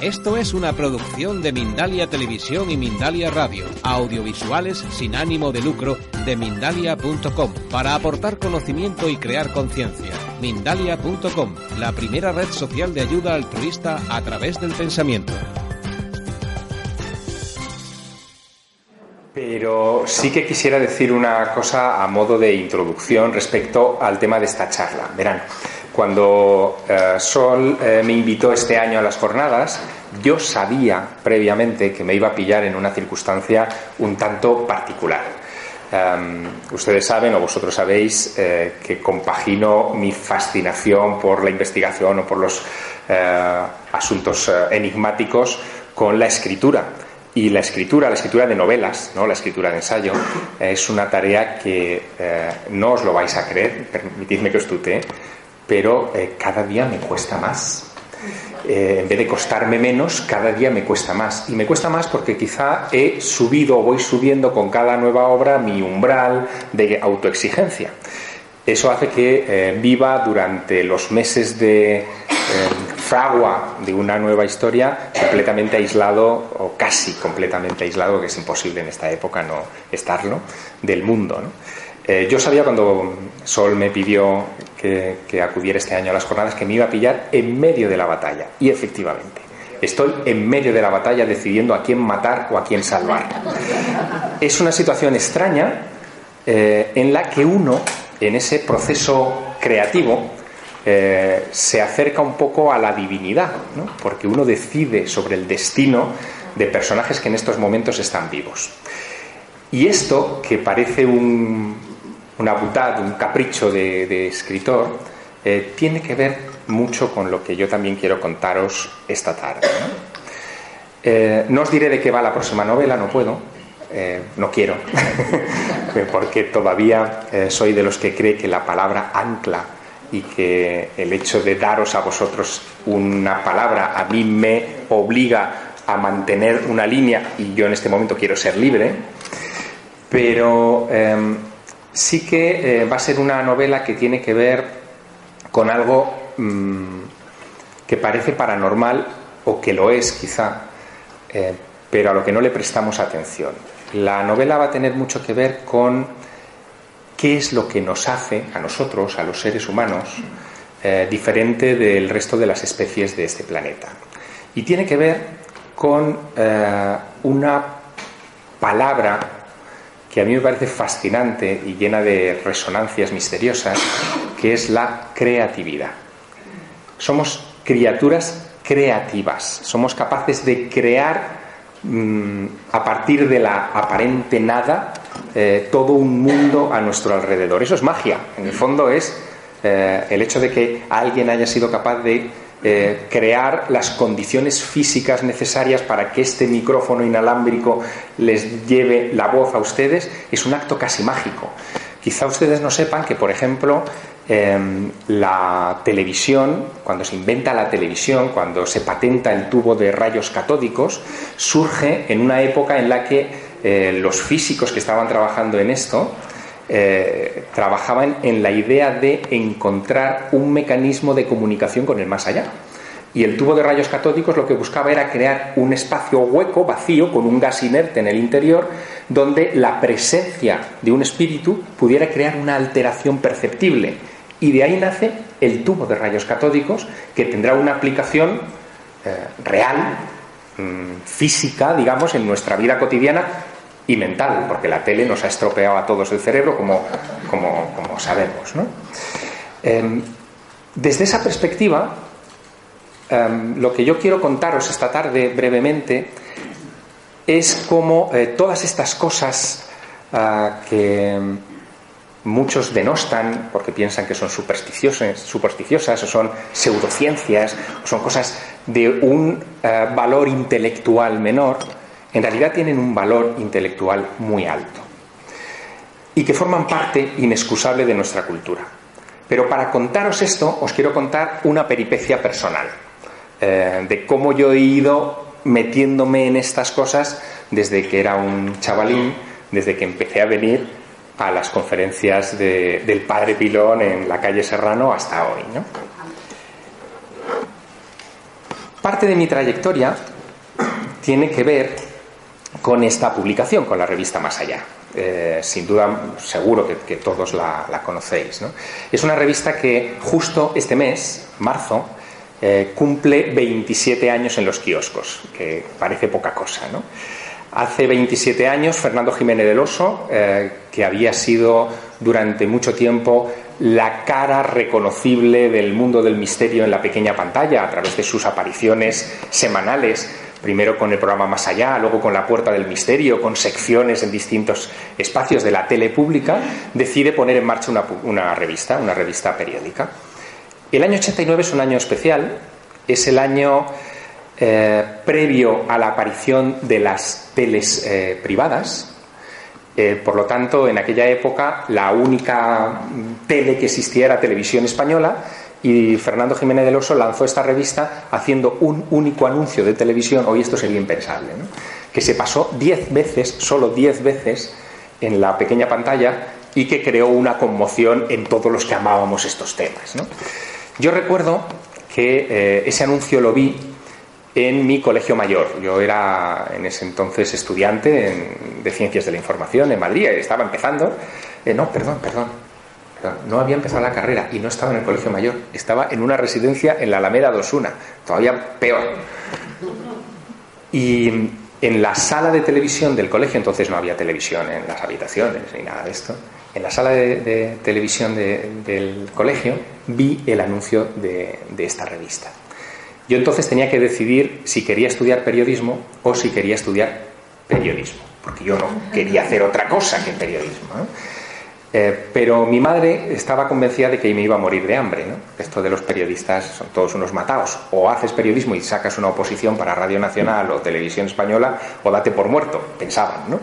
Esto es una producción de Mindalia Televisión y Mindalia Radio, audiovisuales sin ánimo de lucro de mindalia.com, para aportar conocimiento y crear conciencia. Mindalia.com, la primera red social de ayuda altruista a través del pensamiento. Pero sí que quisiera decir una cosa a modo de introducción respecto al tema de esta charla. Verán, cuando eh, Sol eh, me invitó este año a las jornadas, yo sabía previamente que me iba a pillar en una circunstancia un tanto particular. Em, ustedes saben o vosotros sabéis eh, que compagino mi fascinación por la investigación o por los asuntos enigmáticos con la escritura. Y la escritura, la escritura de novelas, ¿no? la escritura de ensayo, es una tarea que no os lo vais a creer, permitidme que os tutee, pero eh, cada día me cuesta más. Eh, en vez de costarme menos, cada día me cuesta más. Y me cuesta más porque quizá he subido o voy subiendo con cada nueva obra mi umbral de autoexigencia. Eso hace que eh, viva durante los meses de fragua de una nueva historia completamente aislado o casi completamente aislado, que es imposible en esta época no estarlo, del mundo. yo sabía cuando Sol me pidió que, acudiera este año a las jornadas que me iba a pillar en medio de la batalla. Y efectivamente, estoy en medio de la batalla decidiendo a quién matar o a quién salvar. Es una situación extraña eh, en la que uno, en ese proceso creativo, eh, se acerca un poco a la divinidad, porque uno decide sobre el destino de personajes que en estos momentos están vivos. Y esto, que parece un, una butad, un capricho de, escritor, eh, tiene que ver mucho con lo que yo también quiero contaros esta tarde. Eh, ¿no? os diré de qué va la próxima novela, no puedo, eh, no quiero, porque todavía soy de los que cree que la palabra ancla y que el hecho de daros a vosotros una palabra a mí me obliga a mantener una línea y yo en este momento quiero ser libre, pero em, sí que eh, va a ser una novela que tiene que ver con algo mm, que parece paranormal o que lo es quizá, eh, pero a lo que no le prestamos atención. La novela va a tener mucho que ver con qué es lo que nos hace a nosotros, a los seres humanos, eh, diferente del resto de las especies de este planeta. Y tiene que ver con una palabra que a mí me parece fascinante y llena de resonancias misteriosas, que es la creatividad. Somos criaturas creativas, somos capaces de crear mm, a partir de la aparente nada eh, todo un mundo a nuestro alrededor. Eso es magia, en el fondo es eh, el hecho de que alguien haya sido capaz de eh, crear las condiciones físicas necesarias para que este micrófono inalámbrico les lleve la voz a ustedes, es un acto casi mágico. Quizá ustedes no sepan que, por ejemplo, em, la televisión, cuando se inventa la televisión, cuando se patenta el tubo de rayos catódicos, surge en una época en la que eh, los físicos que estaban trabajando en esto, eh, trabajaban en la idea de encontrar un mecanismo de comunicación con el más allá. Y el tubo de rayos catódicos lo que buscaba era crear un espacio hueco, vacío, con un gas inerte en el interior, donde la presencia de un espíritu pudiera crear una alteración perceptible. Y de ahí nace el tubo de rayos catódicos, que tendrá una aplicación eh, real, mm, física, digamos, en nuestra vida cotidiana, y mental, porque la tele nos ha estropeado a todos el cerebro, como, como, sabemos. Em, desde esa perspectiva, em, lo que yo quiero contaros esta tarde brevemente es cómo eh, todas estas cosas ah, que muchos denostan porque piensan que son supersticiosas, supersticiosas o son pseudociencias o son cosas de un eh, valor intelectual menor, en realidad tienen un valor intelectual muy alto y que forman parte inexcusable de nuestra cultura. Pero para contaros esto os quiero contar una peripecia personal eh, de cómo yo he ido metiéndome en estas cosas desde que era un chavalín, desde que empecé a venir a las conferencias del padre Pilón en la calle Serrano hasta hoy. Parte de mi trayectoria tiene que ver con esta publicación, con la revista Más Allá. Eh, sin duda, seguro que, todos la, conocéis. Es una revista que justo este mes, marzo, eh, cumple 27 años en los kioscos, que parece poca cosa. Hace 27 años, Fernando Jiménez del Oso, eh, que había sido durante mucho tiempo la cara reconocible del mundo del misterio en la pequeña pantalla a través de sus apariciones semanales primero con el programa Más Allá, luego con La Puerta del Misterio, con secciones en distintos espacios de la tele pública, decide poner en marcha una, revista, una revista periódica. El año 89 es un año especial, es el año eh, previo a la aparición de las teles eh, privadas. Eh, por lo tanto, en aquella época la única tele que existía era Televisión Española y Fernando Jiménez del Oso lanzó esta revista haciendo un único anuncio de televisión, hoy esto sería impensable, que se pasó diez veces, solo diez veces, en la pequeña pantalla y que creó una conmoción en todos los que amábamos estos temas. Yo recuerdo que eh, ese anuncio lo vi en mi colegio mayor. Yo era en ese entonces estudiante de Ciencias de la Información en Madrid, estaba empezando. Eh, no, perdón, perdón, no había empezado la carrera y no estaba en el colegio mayor, estaba en una residencia en la Alameda Dosuna, todavía peor. Y en la sala de televisión del colegio, entonces no había televisión en las habitaciones ni nada de esto, en la sala de, televisión del colegio vi el anuncio de, esta revista. Yo entonces tenía que decidir si quería estudiar periodismo o si quería estudiar periodismo, porque yo no quería hacer otra cosa que periodismo. Pero mi madre estaba convencida de que me iba a morir de hambre. Esto de los periodistas son todos unos matados. O haces periodismo y sacas una oposición para Radio Nacional o Televisión Española, o date por muerto, pensaban. ¿no?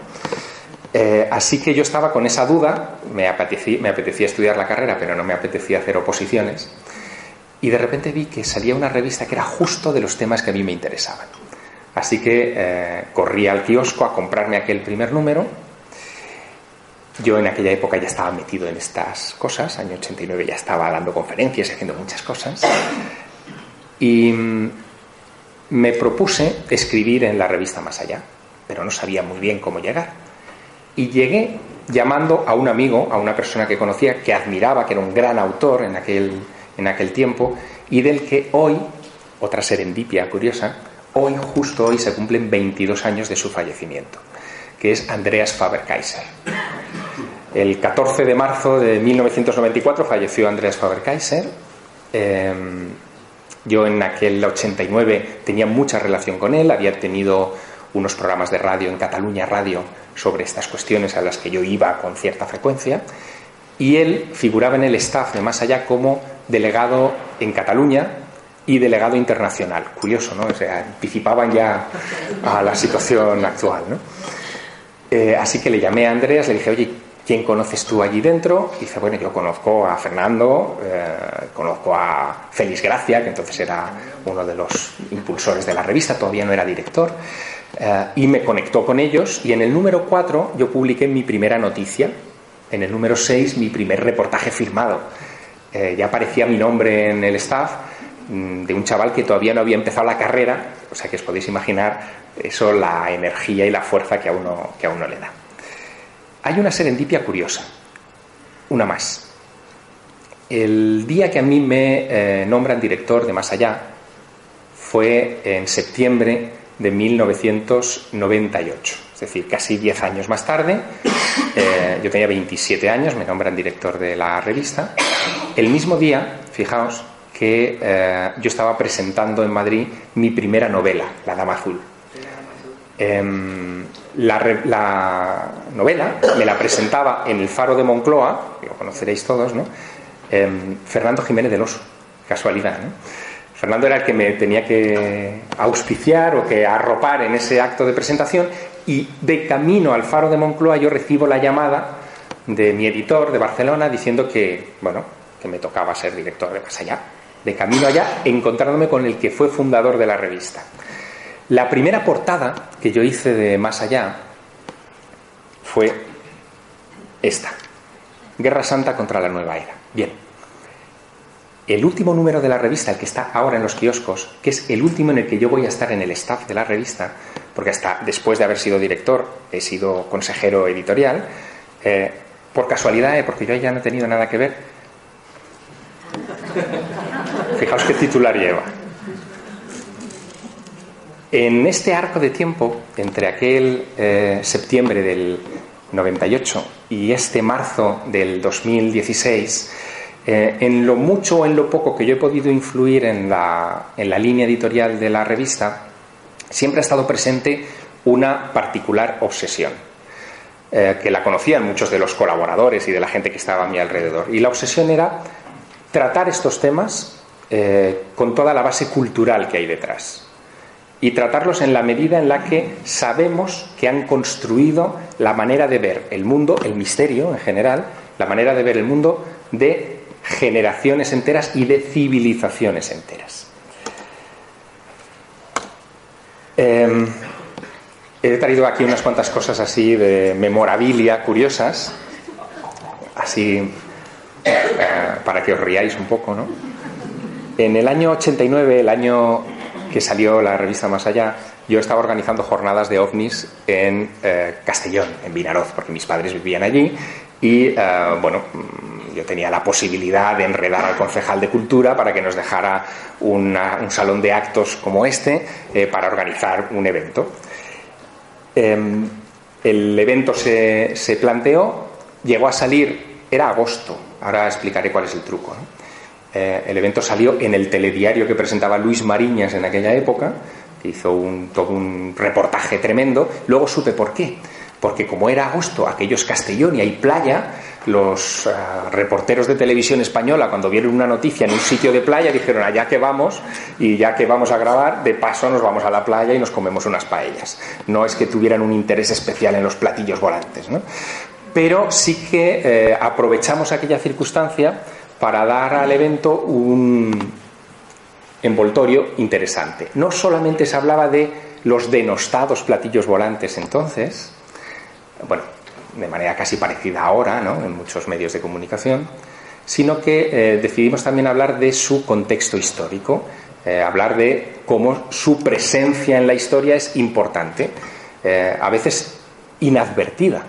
Eh, así que yo estaba con esa duda, me apetecía, me apetecía estudiar la carrera, pero no me apetecía hacer oposiciones. Y de repente vi que salía una revista que era justo de los temas que a mí me interesaban. Así que eh, corrí al kiosco a comprarme aquel primer número yo en aquella época ya estaba metido en estas cosas, año 89 ya estaba dando conferencias y haciendo muchas cosas. Y mm, me propuse escribir en la revista Más Allá, pero no sabía muy bien cómo llegar. Y llegué llamando a un amigo, a una persona que conocía, que admiraba, que era un gran autor en aquel, en aquel tiempo, y del que hoy, otra serendipia curiosa, hoy, justo hoy, se cumplen 22 años de su fallecimiento, que es Andreas Faber-Kaiser. El 14 de marzo de 1994 falleció Andreas Faber-Kaiser. Em, yo en aquel 89 tenía mucha relación con él, había tenido unos programas de radio en Cataluña Radio sobre estas cuestiones a las que yo iba con cierta frecuencia y él figuraba en el staff de Más Allá como delegado en Cataluña y delegado internacional. Curioso, ¿no? O sea, anticipaban ya a la situación actual, ¿no? Eh, así que le llamé a Andreas, le dije, oye, ¿Quién conoces tú allí dentro? Dice, bueno, yo conozco a Fernando, eh, conozco a Félix Gracia, que entonces era uno de los impulsores de la revista, todavía no era director, eh, y me conectó con ellos. Y en el número 4 yo publiqué mi primera noticia, en el número 6 mi primer reportaje firmado. Eh, ya aparecía mi nombre en el staff mm, de un chaval que todavía no había empezado la carrera, o sea que os podéis imaginar eso, la energía y la fuerza que a uno, que a uno le da. Hay una serendipia curiosa, una más. El día que a mí me eh, nombran director de Más Allá fue en septiembre de 1998, es decir, casi 10 años más tarde. Eh, yo tenía 27 años, me nombran director de la revista. El mismo día, fijaos, que eh, yo estaba presentando en Madrid mi primera novela, La Dama Azul. Em, la, novela me la presentaba en el Faro de Moncloa, lo conoceréis todos, ¿no? Em, Fernando Jiménez del Oso, casualidad, ¿no? Fernando era el que me tenía que auspiciar o que arropar en ese acto de presentación y de camino al Faro de Moncloa yo recibo la llamada de mi editor de Barcelona diciendo que, bueno, que me tocaba ser director de Más Allá. De camino allá, encontrándome con el que fue fundador de la revista. La primera portada que yo hice de Más Allá fue esta. Guerra Santa contra la Nueva Era. Bien. el último número de la revista, el que está ahora en los kioscos, que es el último en el que yo voy a estar en el staff de la revista, porque hasta después de haber sido director he sido consejero editorial, eh, por casualidad, eh, porque yo ya no he tenido nada que ver. Fijaos qué titular lleva. En este arco de tiempo, entre aquel eh, septiembre del 98 y este marzo del 2016, eh, en lo mucho o en lo poco que yo he podido influir en la, línea editorial de la revista, siempre ha estado presente una particular obsesión, eh, que la conocían muchos de los colaboradores y de la gente que estaba a mi alrededor. Y la obsesión era tratar estos temas con toda la base cultural que hay detrás y tratarlos en la medida en la que sabemos que han construido la manera de ver el mundo, el misterio en general, la manera de ver el mundo de generaciones enteras y de civilizaciones enteras. Em, he traído aquí unas cuantas cosas así de memorabilia curiosas, así eh, para que os riáis un poco, ¿no? En el año 89, el año que salió la revista Más Allá, yo estaba organizando jornadas de ovnis en eh, Castellón, en Vinaroz, porque mis padres vivían allí y, eh, bueno, yo tenía la posibilidad de enredar al concejal de cultura para que nos dejara un salón de actos como este eh, para organizar un evento. Em, el evento se, planteó, llegó a salir, era agosto, ahora explicaré cuál es el truco. Eh, el evento salió en el telediario que presentaba Luis Mariñas en aquella época, que hizo un, todo un reportaje tremendo, luego supe por qué porque como era agosto, aquello es Castellón y hay playa, los eh, reporteros de televisión española, cuando vieron una noticia en un sitio de playa, dijeron, allá que vamos, y ya que vamos a grabar, de paso nos vamos a la playa y nos comemos unas paellas. No es que tuvieran un interés especial en los platillos volantes, ¿no? Pero sí que eh, aprovechamos aquella circunstancia para dar al evento un envoltorio interesante. No solamente se hablaba de los denostados platillos volantes entonces, bueno, de manera casi parecida ahora, ¿no? en muchos medios de comunicación, sino que eh, decidimos también hablar de su contexto histórico, eh, hablar de cómo su presencia en la historia es importante, eh, a veces inadvertida,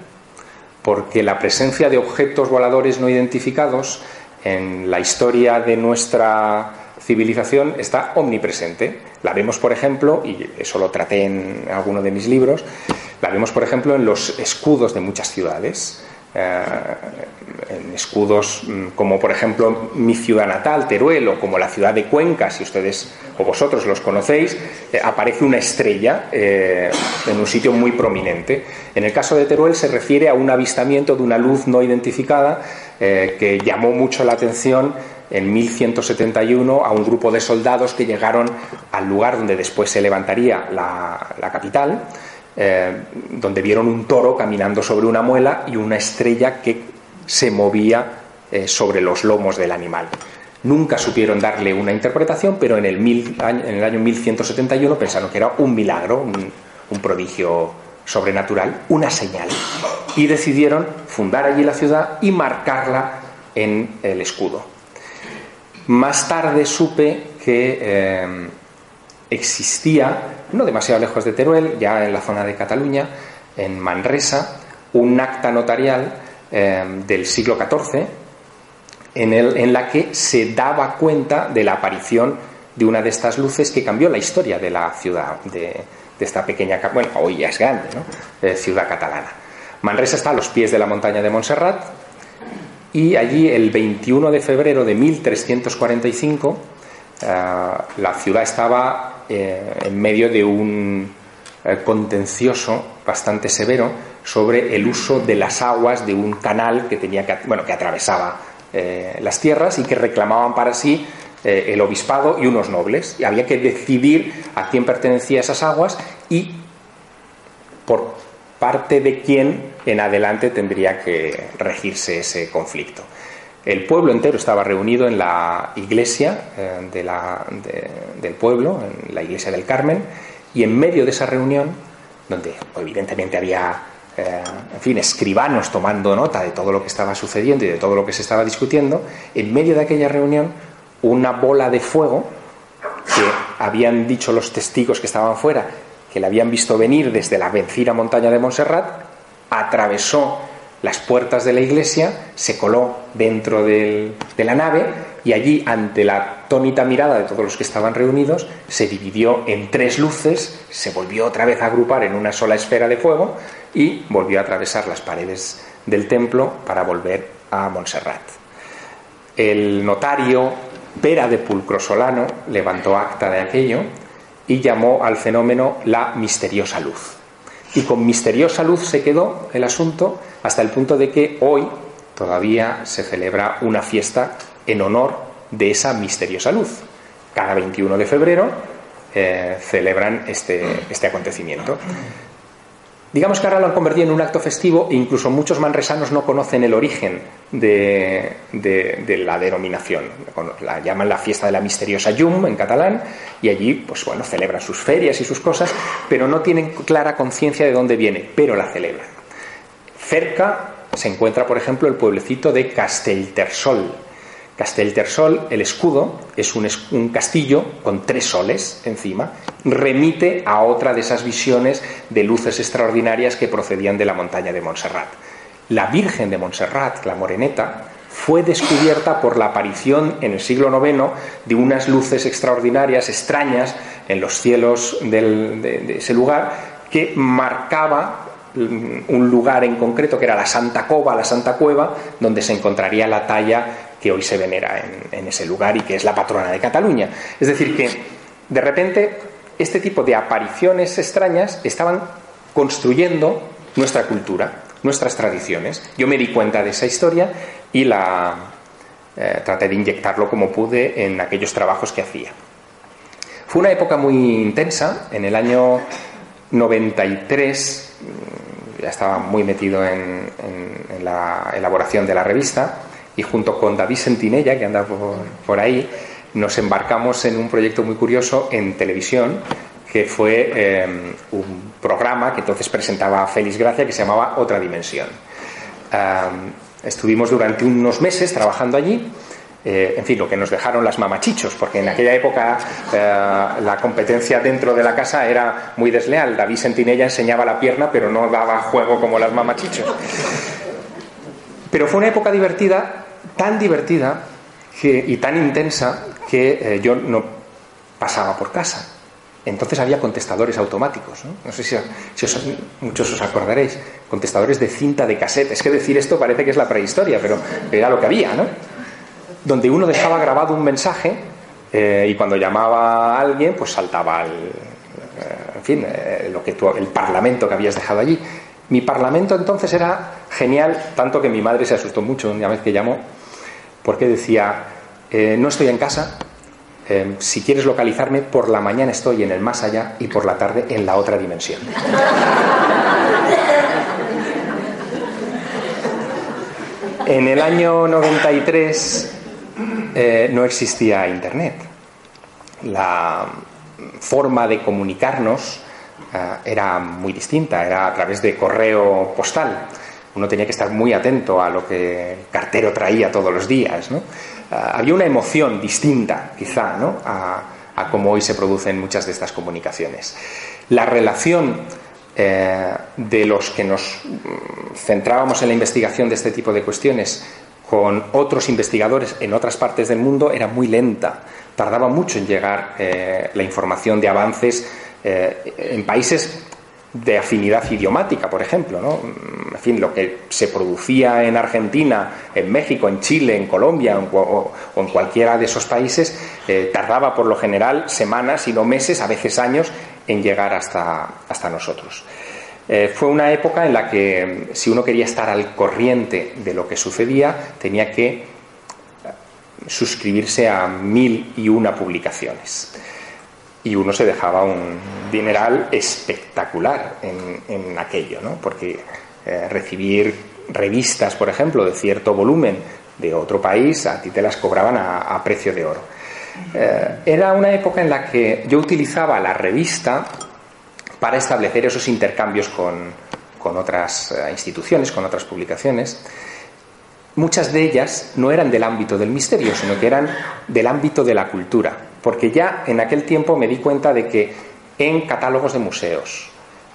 porque la presencia de objetos voladores no identificados en la historia de nuestra civilización está omnipresente. La vemos, por ejemplo, y eso lo traté en alguno de mis libros, la vemos, por ejemplo, en los escudos de muchas ciudades. Eh, en escudos mm, como por ejemplo mi ciudad natal, Teruel, o como la ciudad de Cuenca, si ustedes o vosotros los conocéis, eh, aparece una estrella eh, en un sitio muy prominente. En el caso de Teruel se refiere a un avistamiento de una luz no identificada que llamó mucho la atención en 1171 a un grupo de soldados que llegaron al lugar donde después se levantaría la, la capital eh, donde vieron un toro caminando sobre una muela y una estrella que se movía eh, sobre los lomos del animal. Nunca supieron darle una interpretación, pero en el, en el año 1171 pensaron que era un milagro, un, prodigio sobrenatural, una señal. Y decidieron fundar allí la ciudad y marcarla en el escudo. Más tarde supe que eh, existía, no demasiado lejos de Teruel, ya en la zona de Cataluña, en Manresa, un acta notarial eh, del siglo XIV en, el, en la que se daba cuenta de la aparición de una de estas luces que cambió la historia de la ciudad, de, esta pequeña, bueno, hoy ya es grande, ¿no? ciudad catalana. Manresa está a los pies de la montaña de Montserrat y allí el 21 de febrero de 1345 eh, la ciudad estaba eh, en medio de un eh, contencioso bastante severo sobre el uso de las aguas de un canal que tenía que, bueno, que atravesaba eh, las tierras y que reclamaban para sí el obispado y unos nobles. Y había que decidir a quién pertenecían esas aguas y por parte de quién en adelante tendría que regirse ese conflicto. El pueblo entero estaba reunido en la iglesia eh, del pueblo, en la iglesia del Carmen, y en medio de esa reunión, donde evidentemente había, eh, en fin, escribanos tomando nota de todo lo que estaba sucediendo y de todo lo que se estaba discutiendo, en medio de aquella reunión, una bola de fuego que habían dicho los testigos que estaban fuera que la habían visto venir desde la vencida montaña de Montserrat, atravesó las puertas de la iglesia, se coló dentro de la nave y allí, ante la atónita mirada de todos los que estaban reunidos, se dividió en tres luces, se volvió otra vez a agrupar en una sola esfera de fuego y volvió a atravesar las paredes del templo para volver a Montserrat. El notario Pera de Pulcro Solano levantó acta de aquello y llamó al fenómeno la misteriosa luz. Y con misteriosa luz se quedó el asunto hasta el punto de que hoy todavía se celebra una fiesta en honor de esa misteriosa luz. Cada 21 de febrero eh, celebran este, este acontecimiento. Digamos que ahora lo han convertido en un acto festivo e incluso muchos manresanos no conocen el origen de, la denominación. La llaman la fiesta de la misteriosa Yum en catalán y allí, pues bueno, celebran sus ferias y sus cosas, pero no tienen clara conciencia de dónde viene, pero la celebran. Cerca se encuentra, por ejemplo, el pueblecito de Castelltersol, Casteltersol, el escudo, es un, castillo con tres soles encima, remite a otra de esas visiones de luces extraordinarias que procedían de la montaña de Montserrat. La Virgen de Montserrat, la Moreneta, fue descubierta por la aparición en el siglo IX de unas luces extraordinarias, extrañas, en los cielos de ese lugar, que marcaba un lugar en concreto que era la Santa Cova, la Santa Cueva, donde se encontraría la talla que hoy se venera en, ese lugar y que es la patrona de Cataluña. Es decir, que de repente este tipo de apariciones extrañas estaban construyendo nuestra cultura, nuestras tradiciones. Yo me di cuenta de esa historia y la eh, traté de inyectarlo como pude en aquellos trabajos que hacía. Fue una época muy intensa. En el año 93 mm, ya estaba muy metido en la elaboración de la revista y junto con David Sentinella, que anda por, ahí, nos embarcamos en un proyecto muy curioso en televisión que fue em, un programa que entonces presentaba Félix Gracia que se llamaba Otra Dimensión. estuvimos durante unos meses trabajando allí. Eh, en fin, lo que nos dejaron las mamachichos, porque en aquella época eh, la competencia dentro de la casa era muy desleal. David Sentinella enseñaba la pierna, pero no daba juego como las mamachichos. Pero fue una época divertida tan divertida y tan intensa que eh, yo no pasaba por casa. Entonces había contestadores automáticos. No, sé si, muchos os acordaréis. Contestadores de cinta de cassette. Es que decir esto parece que es la prehistoria, pero era lo que había, ¿no? Donde uno dejaba grabado un mensaje eh, y cuando llamaba a alguien, pues saltaba el, eh, en fin, lo que el parlamento que habías dejado allí. Mi parlamento entonces era genial, tanto que mi madre se asustó mucho una vez que llamó porque decía, eh, no estoy en casa, eh, si quieres localizarme, por la mañana estoy en el más allá y por la tarde en la otra dimensión. en el año 93 eh, no existía Internet. La forma de comunicarnos era muy distinta, era a través de correo postal uno tenía que estar muy atento a lo que el cartero traía todos los días. Ah, había una emoción distinta, quizá, a, a cómo hoy se producen muchas de estas comunicaciones. La relación eh, de los que nos mm, centrábamos en la investigación de este tipo de cuestiones con otros investigadores en otras partes del mundo era muy lenta. Tardaba mucho en llegar eh, la información de avances eh, en países de afinidad idiomática, por ejemplo. ¿no? En fin, lo que se producía en Argentina, en México, en Chile, en Colombia o, en cualquiera de esos países, eh, tardaba por lo general semanas y no meses, a veces años, en llegar hasta, hasta nosotros. Eh, fue una época en la que si uno quería estar al corriente de lo que sucedía, tenía que suscribirse a mil y una publicaciones y uno se dejaba un dineral espectacular en, aquello, ¿no? porque eh, recibir revistas, por ejemplo, de cierto volumen de otro país, a ti te las cobraban a, precio de oro. Eh, era una época en la que yo utilizaba la revista para establecer esos intercambios con, otras eh, instituciones, con otras publicaciones. muchas de ellas no eran del ámbito del misterio, sino que eran del ámbito de la cultura. Porque ya en aquel tiempo me di cuenta de que en catálogos de museos,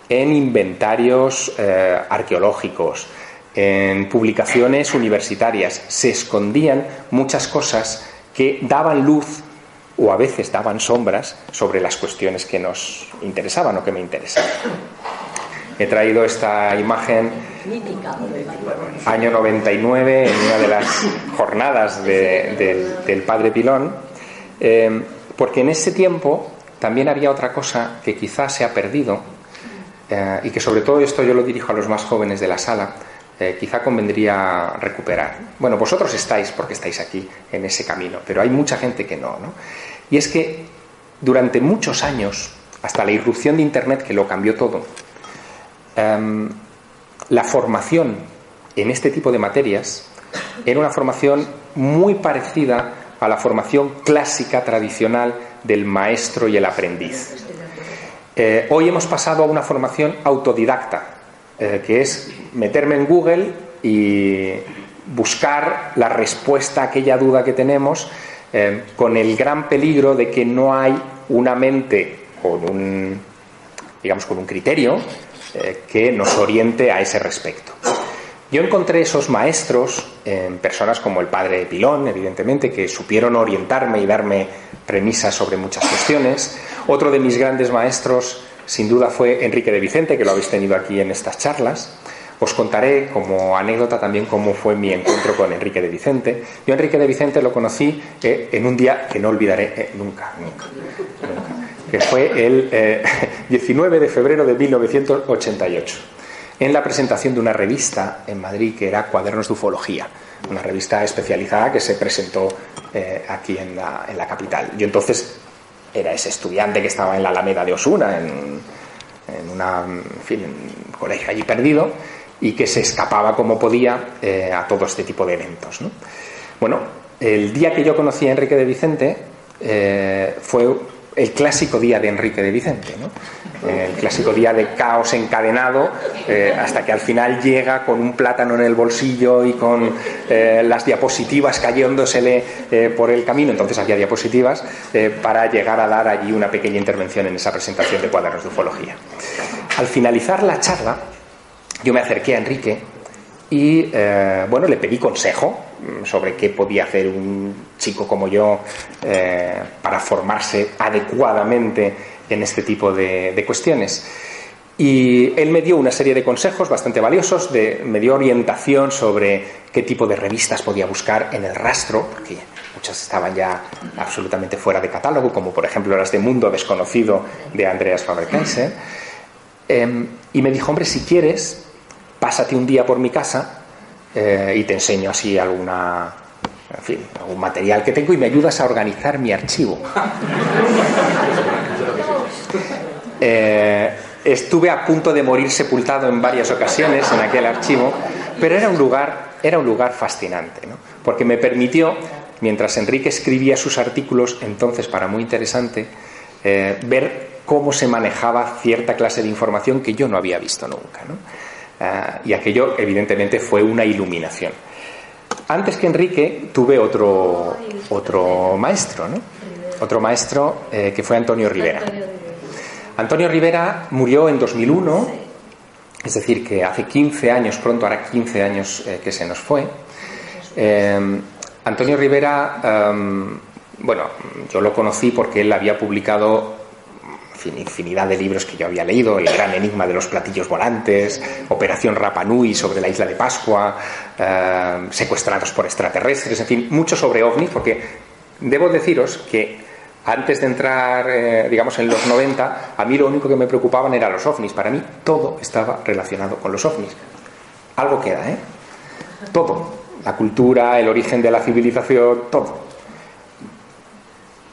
en inventarios eh, arqueológicos, en publicaciones universitarias, se escondían muchas cosas que daban luz o a veces daban sombras sobre las cuestiones que nos interesaban o que me interesaban. He traído esta imagen año 99 en una de las jornadas del padre Pilón, eh, porque en ese tiempo también había otra cosa que quizás se ha perdido eh, y que sobre todo esto yo lo dirijo a los más jóvenes de la sala, eh, quizá convendría recuperar. Bueno, vosotros estáis porque estáis aquí en ese camino, pero hay mucha gente que no, ¿no? Y es que durante muchos años, hasta la irrupción de Internet que lo cambió todo, em, la formación en este tipo de materias era una formación muy parecida a la formación clásica tradicional del maestro y el aprendiz. Eh, hoy hemos pasado a una formación autodidacta, eh, que es meterme en Google y buscar la respuesta a aquella duda que tenemos, eh, con el gran peligro de que no hay una mente con un, digamos, con un criterio que nos oriente a ese respecto. Yo encontré esos maestros en personas como el padre Pilón, evidentemente, que supieron orientarme y darme premisas sobre muchas cuestiones. Otro de mis grandes maestros, sin duda, fue Enrique de Vicente, que lo habéis tenido aquí en estas charlas. Os contaré como anécdota también cómo fue mi encuentro con Enrique de Vicente. Yo Enrique de Vicente lo conocí eh, en un día que no olvidaré eh, nunca, nunca, nunca, que fue el 19 eh, de febrero de 1988 en la presentación de una revista en Madrid que era Cuadernos de Ufología, una revista especializada que se presentó aquí en la, en la, capital. Yo entonces era ese estudiante que estaba en la Alameda de Osuna, en, una, en fin, un colegio allí perdido, y que se escapaba como podía eh, a todo este tipo de eventos. ¿no? Bueno, el día que yo conocí a Enrique de Vicente eh, fue el clásico día de Enrique de Vicente, ¿no? el clásico día de caos encadenado, eh, hasta que al final llega con un plátano en el bolsillo y con eh, las diapositivas cayéndosele eh, por el camino, entonces había diapositivas, para llegar a dar allí una pequeña intervención en esa presentación de cuadernos de ufología. Al finalizar la charla, yo me acerqué a Enrique y bueno, le pedí consejo mm, sobre qué podía hacer un chico como yo para formarse adecuadamente en este tipo de, cuestiones. Y él me dio una serie de consejos bastante valiosos, de, me dio orientación sobre qué tipo de revistas podía buscar en el rastro, porque muchas estaban ya absolutamente fuera de catálogo, como por ejemplo las de Mundo Desconocido de Andreas Faber-Kaiser. Em, y me dijo, hombre, si quieres, pásate un día por mi casa eh, y te enseño así alguna, en fin, algún material que tengo y me ayudas a organizar mi archivo. Eh, estuve a punto de morir sepultado en varias ocasiones en aquel archivo, pero era un lugar, era un lugar fascinante, ¿no? porque me permitió, mientras Enrique escribía sus artículos, entonces para muy interesante, eh, ver cómo se manejaba cierta clase de información que yo no había visto nunca. Ah, y aquello, evidentemente, fue una iluminación. Antes que Enrique, tuve otro, otro maestro, ¿no? otro maestro eh, que fue Antonio Rivera. Antonio Rivera murió en 2001, es decir, que hace 15 años, pronto hará 15 años eh, que se nos fue. Eh, Antonio Rivera, em, bueno, yo lo conocí porque él había publicado infinidad de libros que yo había leído, El gran enigma de los platillos volantes, Operación Rapanui sobre la isla de Pascua, em, Secuestrados por extraterrestres, en fin, mucho sobre ovnis, porque debo deciros que antes de entrar, eh, digamos, en los 90, a mí lo único que me preocupaban eran los ovnis. Para mí todo estaba relacionado con los ovnis. Algo queda, ¿eh? Todo. La cultura, el origen de la civilización, todo.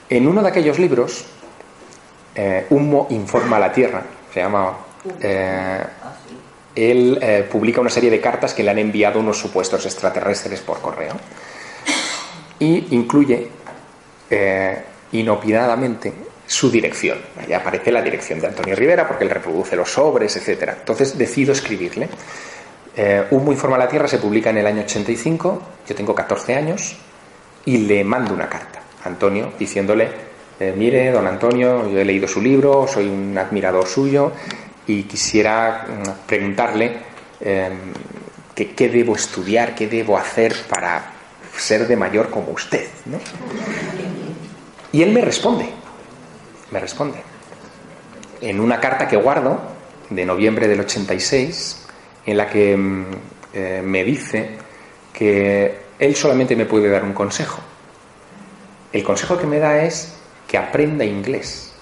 En uno de aquellos libros, eh, Humo informa a la Tierra, se llama... Eh, él publica una serie de cartas que le han enviado unos supuestos extraterrestres por correo. Y incluye inopinadamente su dirección. Ahí aparece la dirección de Antonio Rivera porque él reproduce los sobres, etc. Entonces decido escribirle. Eh, muy informa la Tierra se publica en el año 85, yo tengo 14 años, y le mando una carta a Antonio diciéndole, eh, mire, don Antonio, yo he leído su libro, soy un admirador suyo y quisiera mm, preguntarle que, qué debo estudiar, qué debo hacer para ser de mayor como usted. Y él me responde, me responde, en una carta que guardo de noviembre del 86, en la que mm, eh, me dice que él solamente me puede dar un consejo. El consejo que me da es que aprenda inglés.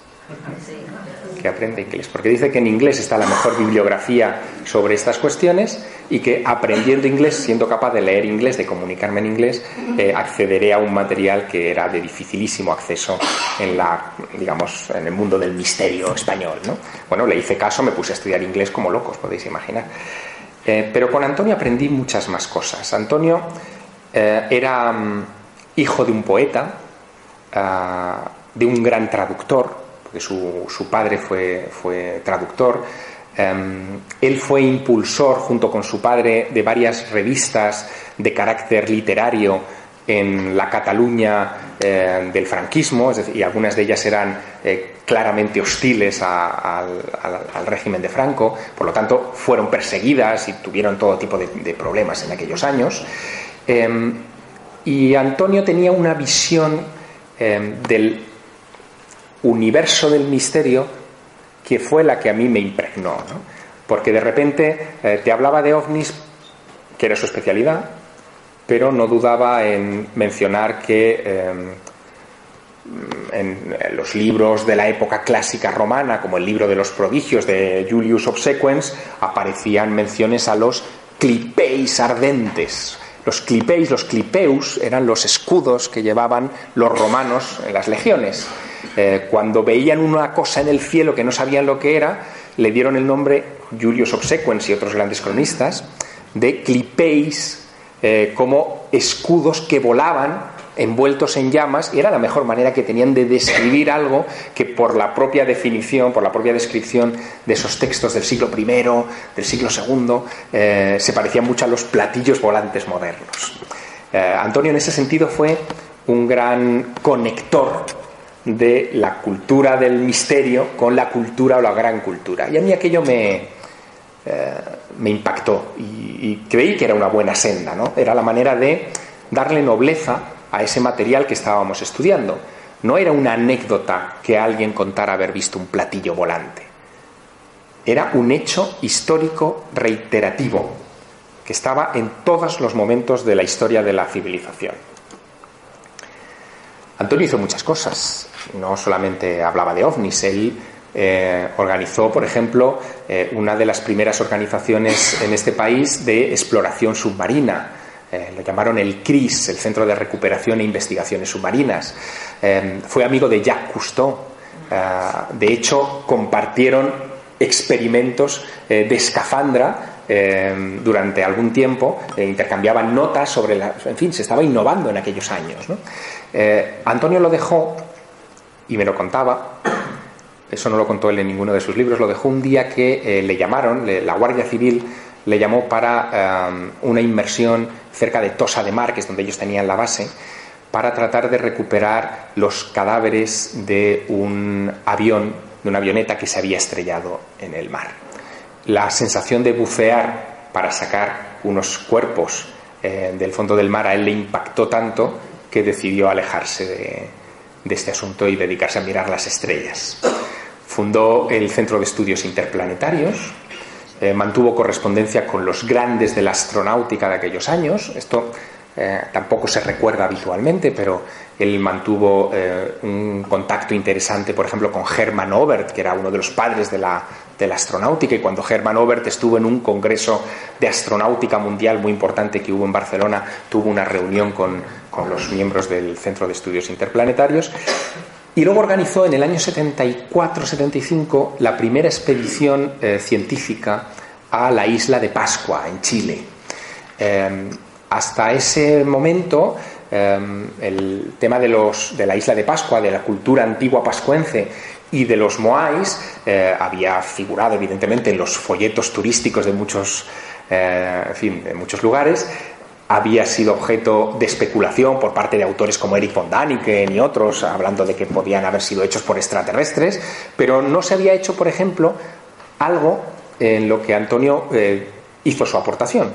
Que aprenda inglés. Porque dice que en inglés está la mejor bibliografía sobre estas cuestiones y que aprendiendo inglés, siendo capaz de leer inglés, de comunicarme en inglés, eh, accederé a un material que era de dificilísimo acceso en la, digamos, en el mundo del misterio español. ¿no? Bueno, le hice caso, me puse a estudiar inglés como locos, podéis imaginar. Eh, pero con Antonio aprendí muchas más cosas. Antonio eh, era um, hijo de un poeta, uh, de un gran traductor, porque su, su padre fue, fue traductor. Um, él fue impulsor, junto con su padre, de varias revistas de carácter literario en la Cataluña eh, del franquismo, y algunas de ellas eran eh, claramente hostiles al, al, régimen de Franco, por lo tanto fueron perseguidas y tuvieron todo tipo de, problemas en aquellos años. Eh, y Antonio tenía una visión eh, del universo del misterio que fue la que a mí me impregnó, ¿no? porque de repente eh, te hablaba de ovnis, que era su especialidad, pero no dudaba en mencionar que eh, en los libros de la época clásica romana, como el libro de los prodigios de Julius Obsequens, aparecían menciones a los clipeis ardentes. Los clipeis, los clipeus, eran los escudos que llevaban los romanos en las legiones. Eh, cuando veían una cosa en el cielo que no sabían lo que era, le dieron el nombre Julius Obsequens y otros grandes cronistas de clipeis eh, como escudos que volaban envueltos en llamas y era la mejor manera que tenían de describir algo que por la propia definición, por la propia descripción de esos textos del siglo I, del siglo II, eh, se parecían mucho a los platillos volantes modernos. Antonio en ese sentido fue un gran conector de la cultura del misterio con la cultura o la gran cultura. Y a mí aquello me, eh, me impactó y, y, creí que era una buena senda, ¿no? Era la manera de darle nobleza a ese material que estábamos estudiando. No era una anécdota que alguien contara haber visto un platillo volante. Era un hecho histórico reiterativo que estaba en todos los momentos de la historia de la civilización. Antonio hizo muchas cosas, no solamente hablaba de ovnis, él eh, organizó, por ejemplo, eh, una de las primeras organizaciones en este país de exploración submarina. Eh, lo llamaron el CRIS, el Centro de Recuperación e Investigaciones Submarinas. Fue amigo de Jacques Cousteau. de hecho, compartieron experimentos de escafandra durante algún tiempo, eh, intercambiaban notas sobre la. En fin, se estaba innovando en aquellos años. Antonio lo dejó, y me lo contaba, eso no lo contó él en ninguno de sus libros, lo dejó un día que le llamaron, la Guardia Civil le llamó para una inmersión cerca de Tosa de Mar, que es donde ellos tenían la base, para tratar de recuperar los cadáveres de un avión, de una avioneta que se había estrellado en el mar. La sensación de bucear para sacar unos cuerpos eh, del fondo del mar a él le impactó tanto que decidió alejarse de, de este asunto y dedicarse a mirar las estrellas. Fundó el Centro de Estudios Interplanetarios, eh, mantuvo correspondencia con los grandes de la astronáutica de aquellos años. Esto eh, tampoco se recuerda habitualmente, pero él mantuvo eh, un contacto interesante, por ejemplo, con Hermann Obert, que era uno de los padres de la, de la astronáutica, y cuando Hermann Obert estuvo en un congreso de astronáutica mundial muy importante que hubo en Barcelona, tuvo una reunión con, con los miembros del Centro de Estudios Interplanetarios. Y luego organizó en el año 74-75 la primera expedición eh, científica a la isla de Pascua, en Chile. Eh, hasta ese momento, eh, el tema de, los, de la isla de Pascua, de la cultura antigua pascuense y de los moais, eh, había figurado evidentemente en los folletos turísticos de muchos eh, en fin, en muchos lugares. Había sido objeto de especulación por parte de autores como Eric von Daniken y otros, hablando de que podían haber sido hechos por extraterrestres, pero no se había hecho, por ejemplo, algo en lo que Antonio eh, hizo su aportación.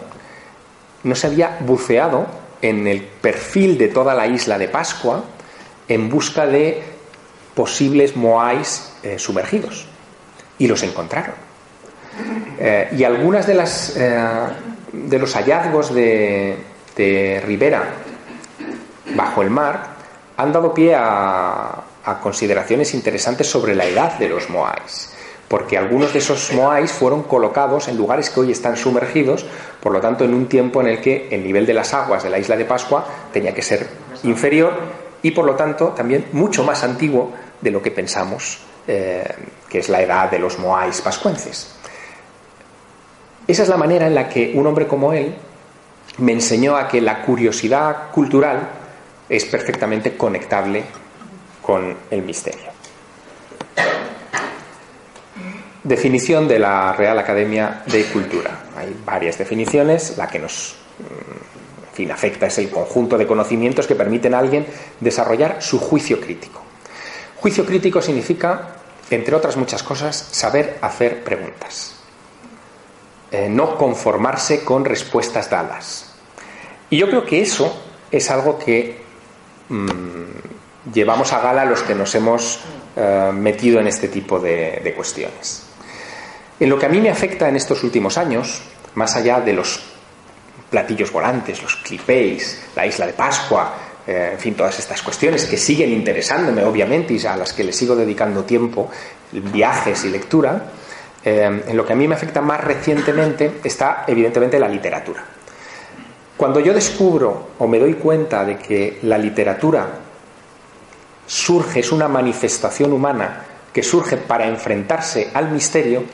No se había buceado en el perfil de toda la isla de Pascua en busca de posibles moais eh, sumergidos. Y los encontraron. Eh, y algunas de las de los hallazgos de, de, Rivera bajo el mar han dado pie a, a consideraciones interesantes sobre la edad de los moais porque algunos de esos moais fueron colocados en lugares que hoy están sumergidos, por lo tanto en un tiempo en el que el nivel de las aguas de la isla de Pascua tenía que ser inferior y por lo tanto también mucho más antiguo de lo que pensamos eh, que es la edad de los moais pascuenses. Esa es la manera en la que un hombre como él me enseñó a que la curiosidad cultural es perfectamente conectable con el misterio. Definición de la Real Academia de Cultura. Hay varias definiciones. La que nos mm, afecta es el conjunto de conocimientos que permiten a alguien desarrollar su juicio crítico. Juicio crítico significa, entre otras muchas cosas, saber hacer preguntas. Eh, no conformarse con respuestas dadas. Y yo creo que eso es algo que mm, llevamos a gala los que nos hemos eh, metido en este tipo de cuestiones. En lo que a mí me afecta en estos últimos años, más allá de los platillos volantes, los clipéis, la isla de Pascua, eh, en fin, todas estas cuestiones que siguen interesándome, obviamente, y a las que le sigo dedicando tiempo, viajes y lectura, eh, en lo que a mí me afecta más recientemente está, evidentemente, la literatura. Cuando yo descubro o me doy cuenta de que la literatura surge, es una manifestación humana que surge para enfrentarse al misterio,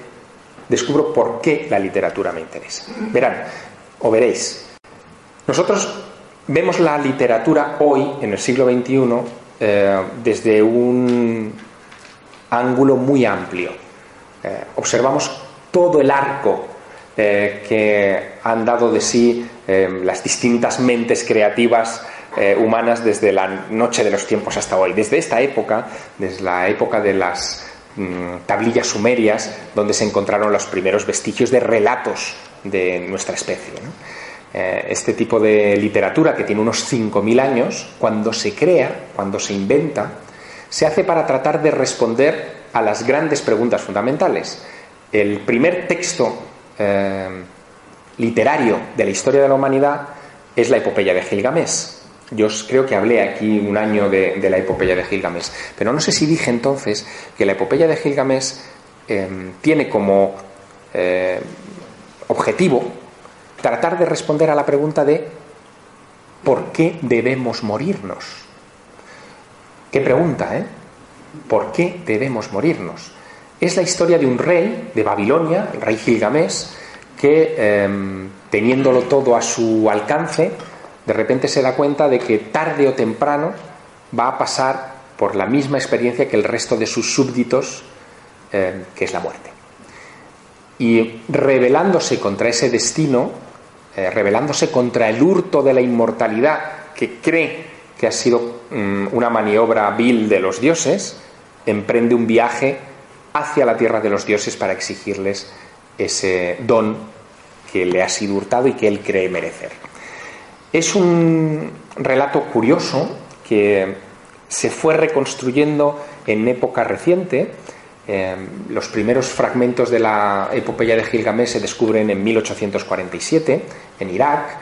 descubro por qué la literatura me interesa. Verán, o veréis, nosotros vemos la literatura hoy, en el siglo XXI, eh, desde un ángulo muy amplio. Eh, observamos todo el arco eh, que han dado de sí las distintas mentes creativas humanas desde la noche de los tiempos hasta hoy. Desde esta época, desde la época de las Mm, tablillas sumerias donde se encontraron los primeros vestigios de relatos de nuestra especie. Eh, este tipo de literatura, que tiene unos 5.000 años, cuando se crea, cuando se inventa, se hace para tratar de responder a las grandes preguntas fundamentales. El primer texto eh, literario de la historia de la humanidad es la epopeya de Gilgamesh. Yo creo que hablé aquí un año de, la epopeya de Gilgamesh, pero no sé si dije entonces que la epopeya de Gilgamesh em, tiene como eh, objetivo tratar de responder a la pregunta de ¿por qué debemos morirnos? ¿Qué pregunta, eh? ¿Por qué debemos morirnos? Es la historia de un rey de Babilonia, el rey Gilgamesh, que em, teniéndolo todo a su alcance, de repente se da cuenta de que tarde o temprano va a pasar por la misma experiencia que el resto de sus súbditos, eh, que es la muerte. Y rebelándose contra ese destino, eh, rebelándose contra el hurto de la inmortalidad que cree que ha sido mm, una maniobra vil de los dioses, emprende un viaje hacia la tierra de los dioses para exigirles ese don que le ha sido hurtado y que él cree merecer. Es un relato curioso que se fue reconstruyendo en época reciente. Eh, los primeros fragmentos de la epopeya de Gilgamesh se descubren en 1847 en Irak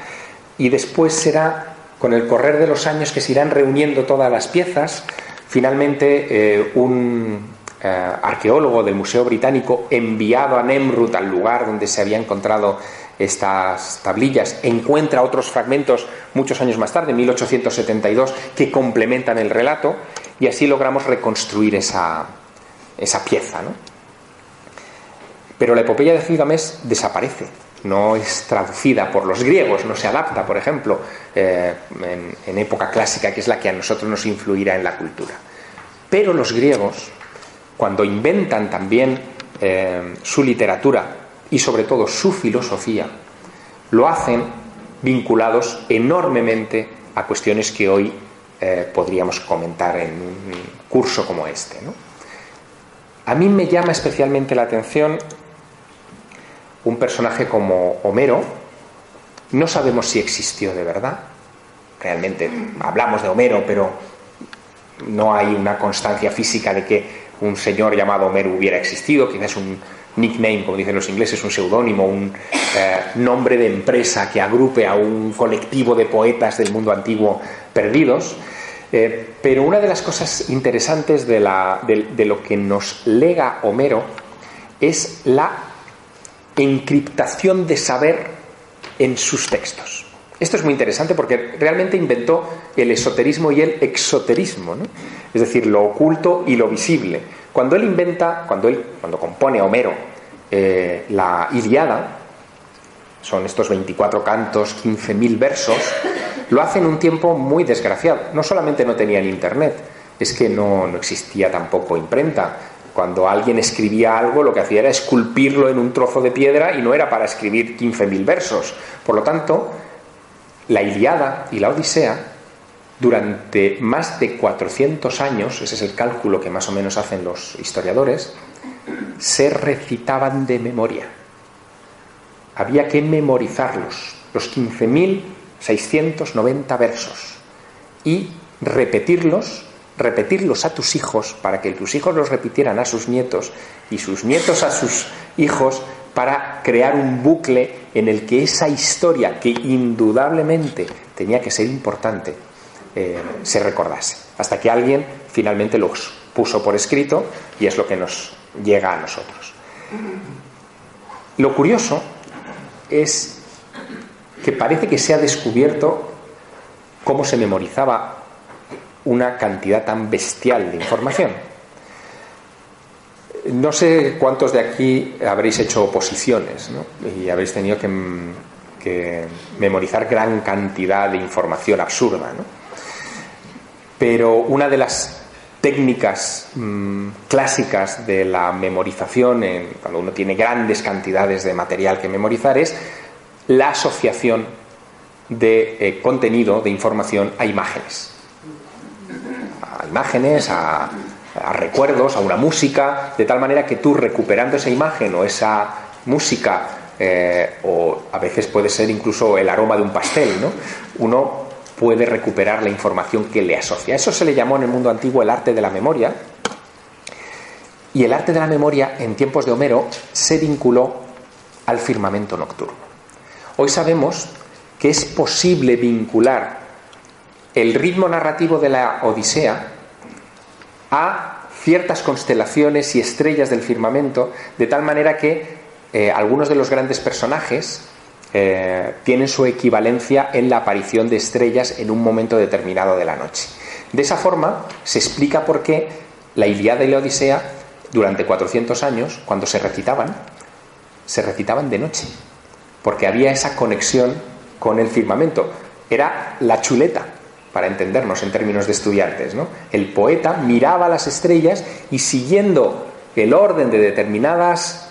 y después será con el correr de los años que se irán reuniendo todas las piezas. Finalmente, eh, un eh, arqueólogo del Museo Británico enviado a Nemrut, al lugar donde se había encontrado estas tablillas, encuentra otros fragmentos muchos años más tarde, 1872, que complementan el relato y así logramos reconstruir esa, esa pieza. Pero la epopeya de Gilgamesh desaparece, no es traducida por los griegos, no se adapta, por ejemplo, eh, en, época clásica, que es la que a nosotros nos influirá en la cultura. Pero los griegos, cuando inventan también eh, su literatura y sobre todo su filosofía, lo hacen vinculados enormemente a cuestiones que hoy eh, podríamos comentar en un curso como este. A mí me llama especialmente la atención un personaje como Homero. No sabemos si existió de verdad. Realmente hablamos de Homero, pero no hay una constancia física de que un señor llamado Homero hubiera existido, quizás un nickname, como dicen los ingleses, un seudónimo, un eh, nombre de empresa que agrupe a un colectivo de poetas del mundo antiguo perdidos. Eh, pero una de las cosas interesantes de, lo que nos lega Homero es la encriptación de saber en sus textos. Esto es muy interesante porque realmente inventó el esoterismo y el exoterismo, es decir, lo oculto y lo visible. Cuando él inventa, cuando él, cuando compone Homero eh, la Iliada, son estos 24 cantos, 15.000 versos, lo hace en un tiempo muy desgraciado. No solamente no tenían internet, es que no, no existía tampoco imprenta. Cuando alguien escribía algo, lo que hacía era esculpirlo en un trozo de piedra y no era para escribir 15.000 versos. Por lo tanto, la Iliada y la Odisea, durante más de 400 años, ese es el cálculo que más o menos hacen los historiadores, se recitaban de memoria. Había que memorizarlos, los 15.690 versos, y repetirlos, repetirlos a tus hijos para que tus hijos los repitieran a sus nietos y sus nietos a sus hijos para crear un bucle en el que esa historia, que indudablemente tenía que ser importante, eh, se recordase. Hasta que alguien finalmente los puso por escrito y es lo que nos llega a nosotros. Lo curioso es que parece que se ha descubierto cómo se memorizaba una cantidad tan bestial de información. No sé cuántos de aquí habréis hecho oposiciones y habréis tenido que, memorizar gran cantidad de información absurda. Pero una de las técnicas mm, clásicas de la memorización, cuando uno tiene grandes cantidades de material que memorizar, es la asociación de eh, contenido, de información, a imágenes. A imágenes, a, a recuerdos, a una música, de tal manera que tú recuperando esa imagen o esa música, eh, o a veces puede ser incluso el aroma de un pastel, ¿no? uno puede recuperar la información que le asocia. Eso se le llamó en el mundo antiguo el arte de la memoria. Y el arte de la memoria en tiempos de Homero se vinculó al firmamento nocturno. Hoy sabemos que es posible vincular el ritmo narrativo de la Odisea a ciertas constelaciones y estrellas del firmamento, de tal manera que eh, algunos de los grandes personajes eh, tienen su equivalencia en la aparición de estrellas en un momento determinado de la noche. De esa forma se explica por qué la Iliada y la Odisea, durante 400 años, cuando se recitaban, se recitaban de noche, porque había esa conexión con el firmamento. Era la chuleta, para entendernos en términos de estudiantes. ¿no? El poeta miraba las estrellas y siguiendo el orden de determinadas,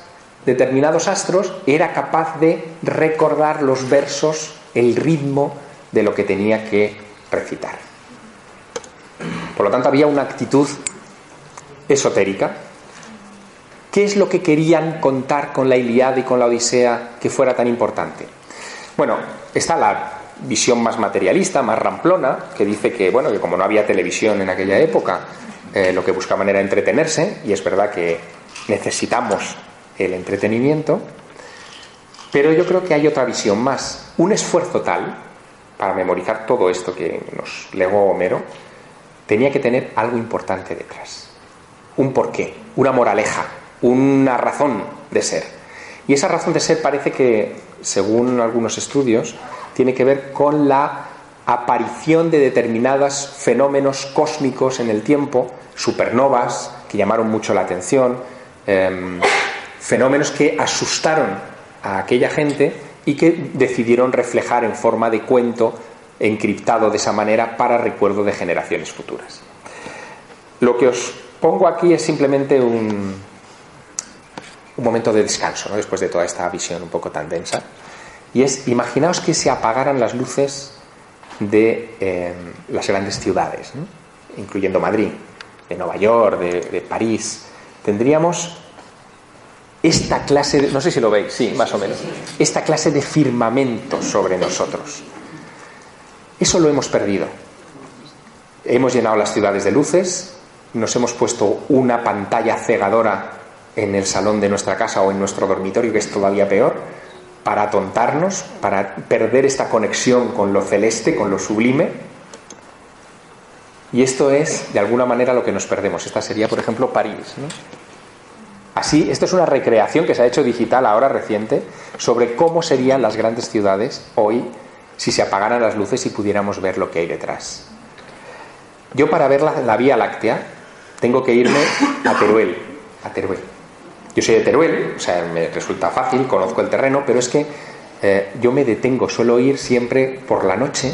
determinados astros era capaz de recordar los versos, el ritmo de lo que tenía que recitar. Por lo tanto, había una actitud esotérica. ¿Qué es lo que querían contar con la Iliada y con la Odisea que fuera tan importante? Bueno, está la visión más materialista, más ramplona, que dice que, bueno, que como no había televisión en aquella época, eh, lo que buscaban era entretenerse, y es verdad que necesitamos el entretenimiento, pero yo creo que hay otra visión más. Un esfuerzo tal, para memorizar todo esto que nos legó Homero, tenía que tener algo importante detrás. Un porqué, una moraleja, una razón de ser. Y esa razón de ser parece que, según algunos estudios, tiene que ver con la aparición de determinados fenómenos cósmicos en el tiempo, supernovas, que llamaron mucho la atención, em, fenómenos que asustaron a aquella gente y que decidieron reflejar en forma de cuento encriptado de esa manera para recuerdo de generaciones futuras. Lo que os pongo aquí es simplemente un, un momento de descanso, después de toda esta visión un poco tan densa Y es, imaginaos que se apagaran las luces de eh, las grandes ciudades, incluyendo Madrid, de Nueva York, de, París. Tendríamos esta clase, de, no sé si lo veis, sí, más o menos, esta clase de firmamento sobre nosotros. Eso lo hemos perdido. Hemos llenado las ciudades de luces, nos hemos puesto una pantalla cegadora en el salón de nuestra casa o en nuestro dormitorio, que es todavía peor, para atontarnos, para perder esta conexión con lo celeste, con lo sublime. Y esto es, de alguna manera, lo que nos perdemos. Esta sería, por ejemplo, París. Así, esto es una recreación que se ha hecho digital ahora reciente sobre cómo serían las grandes ciudades hoy si se apagaran las luces y pudiéramos ver lo que hay detrás. Yo para ver la, Vía Láctea tengo que irme a Teruel, a Teruel. Yo soy de Teruel, o sea, me resulta fácil, conozco el terreno, pero es que eh, yo me detengo, suelo ir siempre por la noche,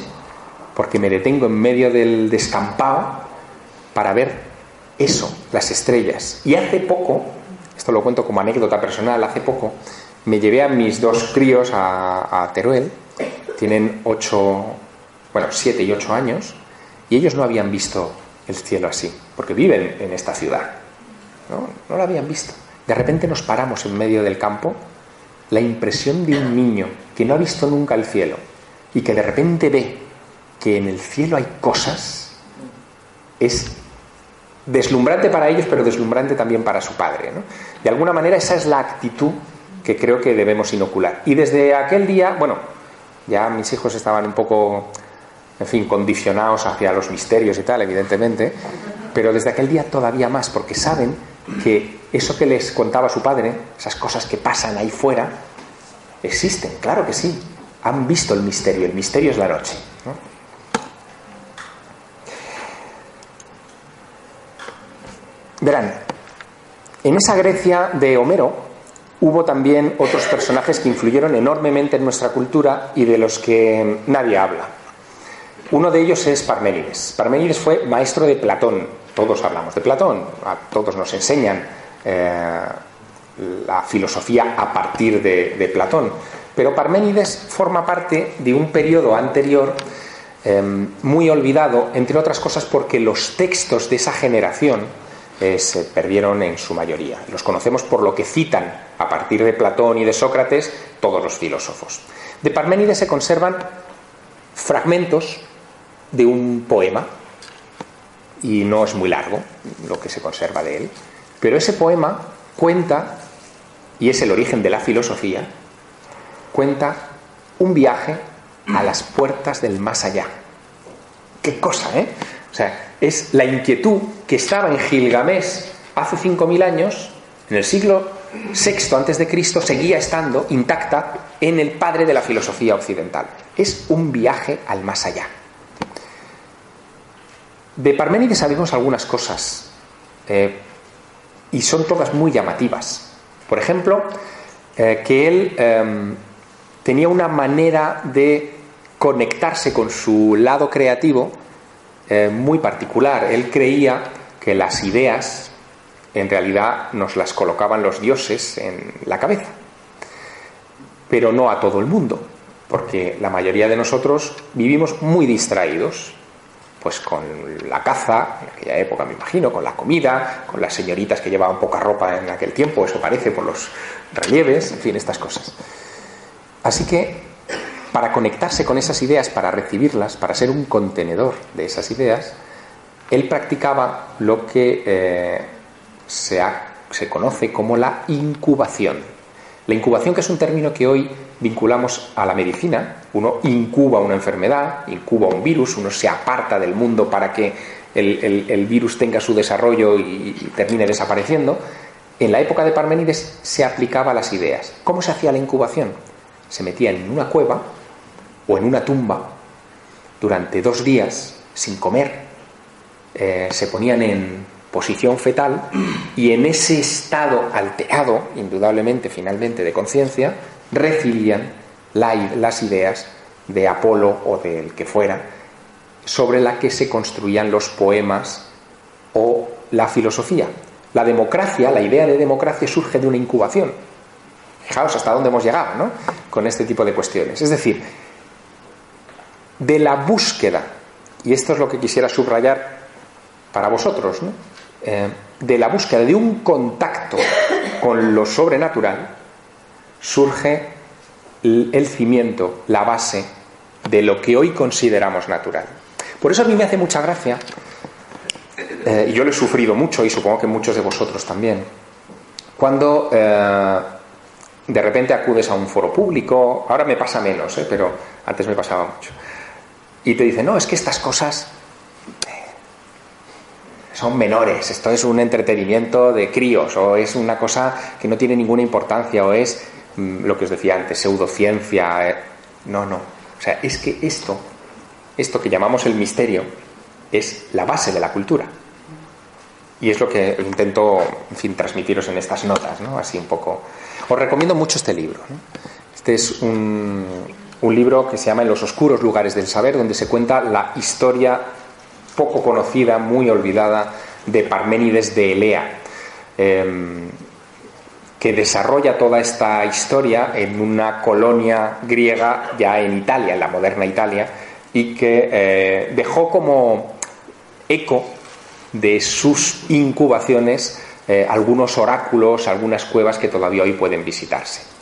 porque me detengo en medio del descampado para ver eso, las estrellas. Y hace poco, esto lo cuento como anécdota personal, hace poco me llevé a mis dos críos a, Teruel, tienen ocho, bueno, siete y ocho años, y ellos no habían visto el cielo así, porque viven en esta ciudad. No, no lo habían visto. De repente nos paramos en medio del campo, la impresión de un niño que no ha visto nunca el cielo y que de repente ve que en el cielo hay cosas, es deslumbrante para ellos, pero deslumbrante también para su padre. De alguna manera esa es la actitud que creo que debemos inocular. Y desde aquel día, bueno, ya mis hijos estaban un poco, en fin, condicionados hacia los misterios y tal, evidentemente, pero desde aquel día todavía más, porque saben que eso que les contaba su padre, esas cosas que pasan ahí fuera, existen, claro que sí. Han visto el misterio, el misterio es la noche. Verán, en esa Grecia de Homero hubo también otros personajes que influyeron enormemente en nuestra cultura y de los que nadie habla. Uno de ellos es Parménides. Parménides fue maestro de Platón. Todos hablamos de Platón, a todos nos enseñan eh, la filosofía a partir de, Platón. Pero Parménides forma parte de un periodo anterior em, muy olvidado, entre otras cosas porque los textos de esa generación eh, se perdieron en su mayoría. Los conocemos por lo que citan a partir de Platón y de Sócrates todos los filósofos. De Parménides se conservan fragmentos de un poema, y no es muy largo lo que se conserva de él, pero ese poema cuenta, y es el origen de la filosofía, cuenta un viaje a las puertas del más allá. Qué cosa, ¿eh? O sea, es la inquietud que estaba en Gilgamesh hace 5.000 años, en el siglo VI antes de Cristo, seguía estando intacta en el padre de la filosofía occidental. Es un viaje al más allá. De Parménides sabemos algunas cosas. Eh, y son todas muy llamativas. Por ejemplo, eh, que él em, tenía una manera de conectarse con su lado creativo eh, muy particular. Él creía que las ideas en realidad nos las colocaban los dioses en la cabeza, pero no a todo el mundo, porque la mayoría de nosotros vivimos muy distraídos pues con la caza, en aquella época me imagino, con la comida, con las señoritas que llevaban poca ropa en aquel tiempo, eso parece por los relieves, en fin, estas cosas. Así que para conectarse con esas ideas, para recibirlas, para ser un contenedor de esas ideas, él practicaba lo que eh, se, conoce como la incubación. La incubación, que es un término que hoy vinculamos a la medicina, uno incuba una enfermedad, incuba un virus, uno se aparta del mundo para que el, virus tenga su desarrollo y, termine desapareciendo. En la época de Parménides se aplicaba a las ideas. ¿Cómo se hacía la incubación? Se metía en una cueva o en una tumba durante dos días sin comer, eh, se ponían en posición fetal y en ese estado alterado, indudablemente, finalmente, de conciencia, recibían las ideas de Apolo o del que fuera, sobre la que se construían los poemas o la filosofía. La democracia, la idea de democracia surge de una incubación. Fijaos hasta dónde hemos llegado, ¿no? con este tipo de cuestiones. Es decir, de la búsqueda, y esto es lo que quisiera subrayar para vosotros, eh, de la búsqueda de un contacto con lo sobrenatural, surge el cimiento, la base de lo que hoy consideramos natural. Por eso a mí me hace mucha gracia, eh, y yo lo he sufrido mucho y supongo que muchos de vosotros también, cuando eh, de repente acudes a un foro público, ahora me pasa menos, pero antes me pasaba mucho, y te dicen, no, es que estas cosas son menores, esto es un entretenimiento de críos, o es una cosa que no tiene ninguna importancia, o es mm, lo que os decía antes, pseudociencia. No, no. O sea, es que esto esto que llamamos el misterio es la base de la cultura. Y es lo que intento, en fin, transmitiros en estas notas, ¿no? Así un poco. Os recomiendo mucho este libro. Este es un, libro que se llama En los oscuros lugares del saber, donde se cuenta la historia poco conocida, muy olvidada, de Parménides de Elea, em, que desarrolla toda esta historia en una colonia griega ya en Italia, en la moderna Italia, y que eh, dejó como eco de sus incubaciones eh, algunos oráculos, algunas cuevas que todavía hoy pueden visitarse.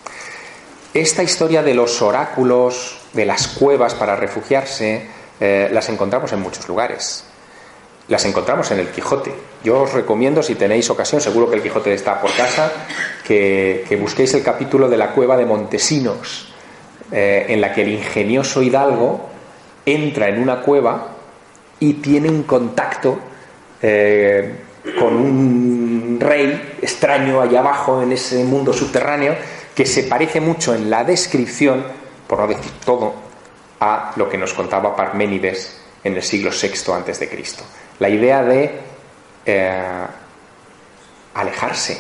Esta historia de los oráculos, de las cuevas para refugiarse, eh, las encontramos en muchos lugares. Las encontramos en el Quijote. Yo os recomiendo, si tenéis ocasión, seguro que el Quijote está por casa, que, busquéis el capítulo de la cueva de Montesinos, en la que el ingenioso hidalgo entra en una cueva y tiene un contacto eh, con un rey extraño allá abajo en ese mundo subterráneo que se parece mucho en la descripción, por no decir todo, a lo que nos contaba Parménides en el siglo VI antes de Cristo. La idea de eh, alejarse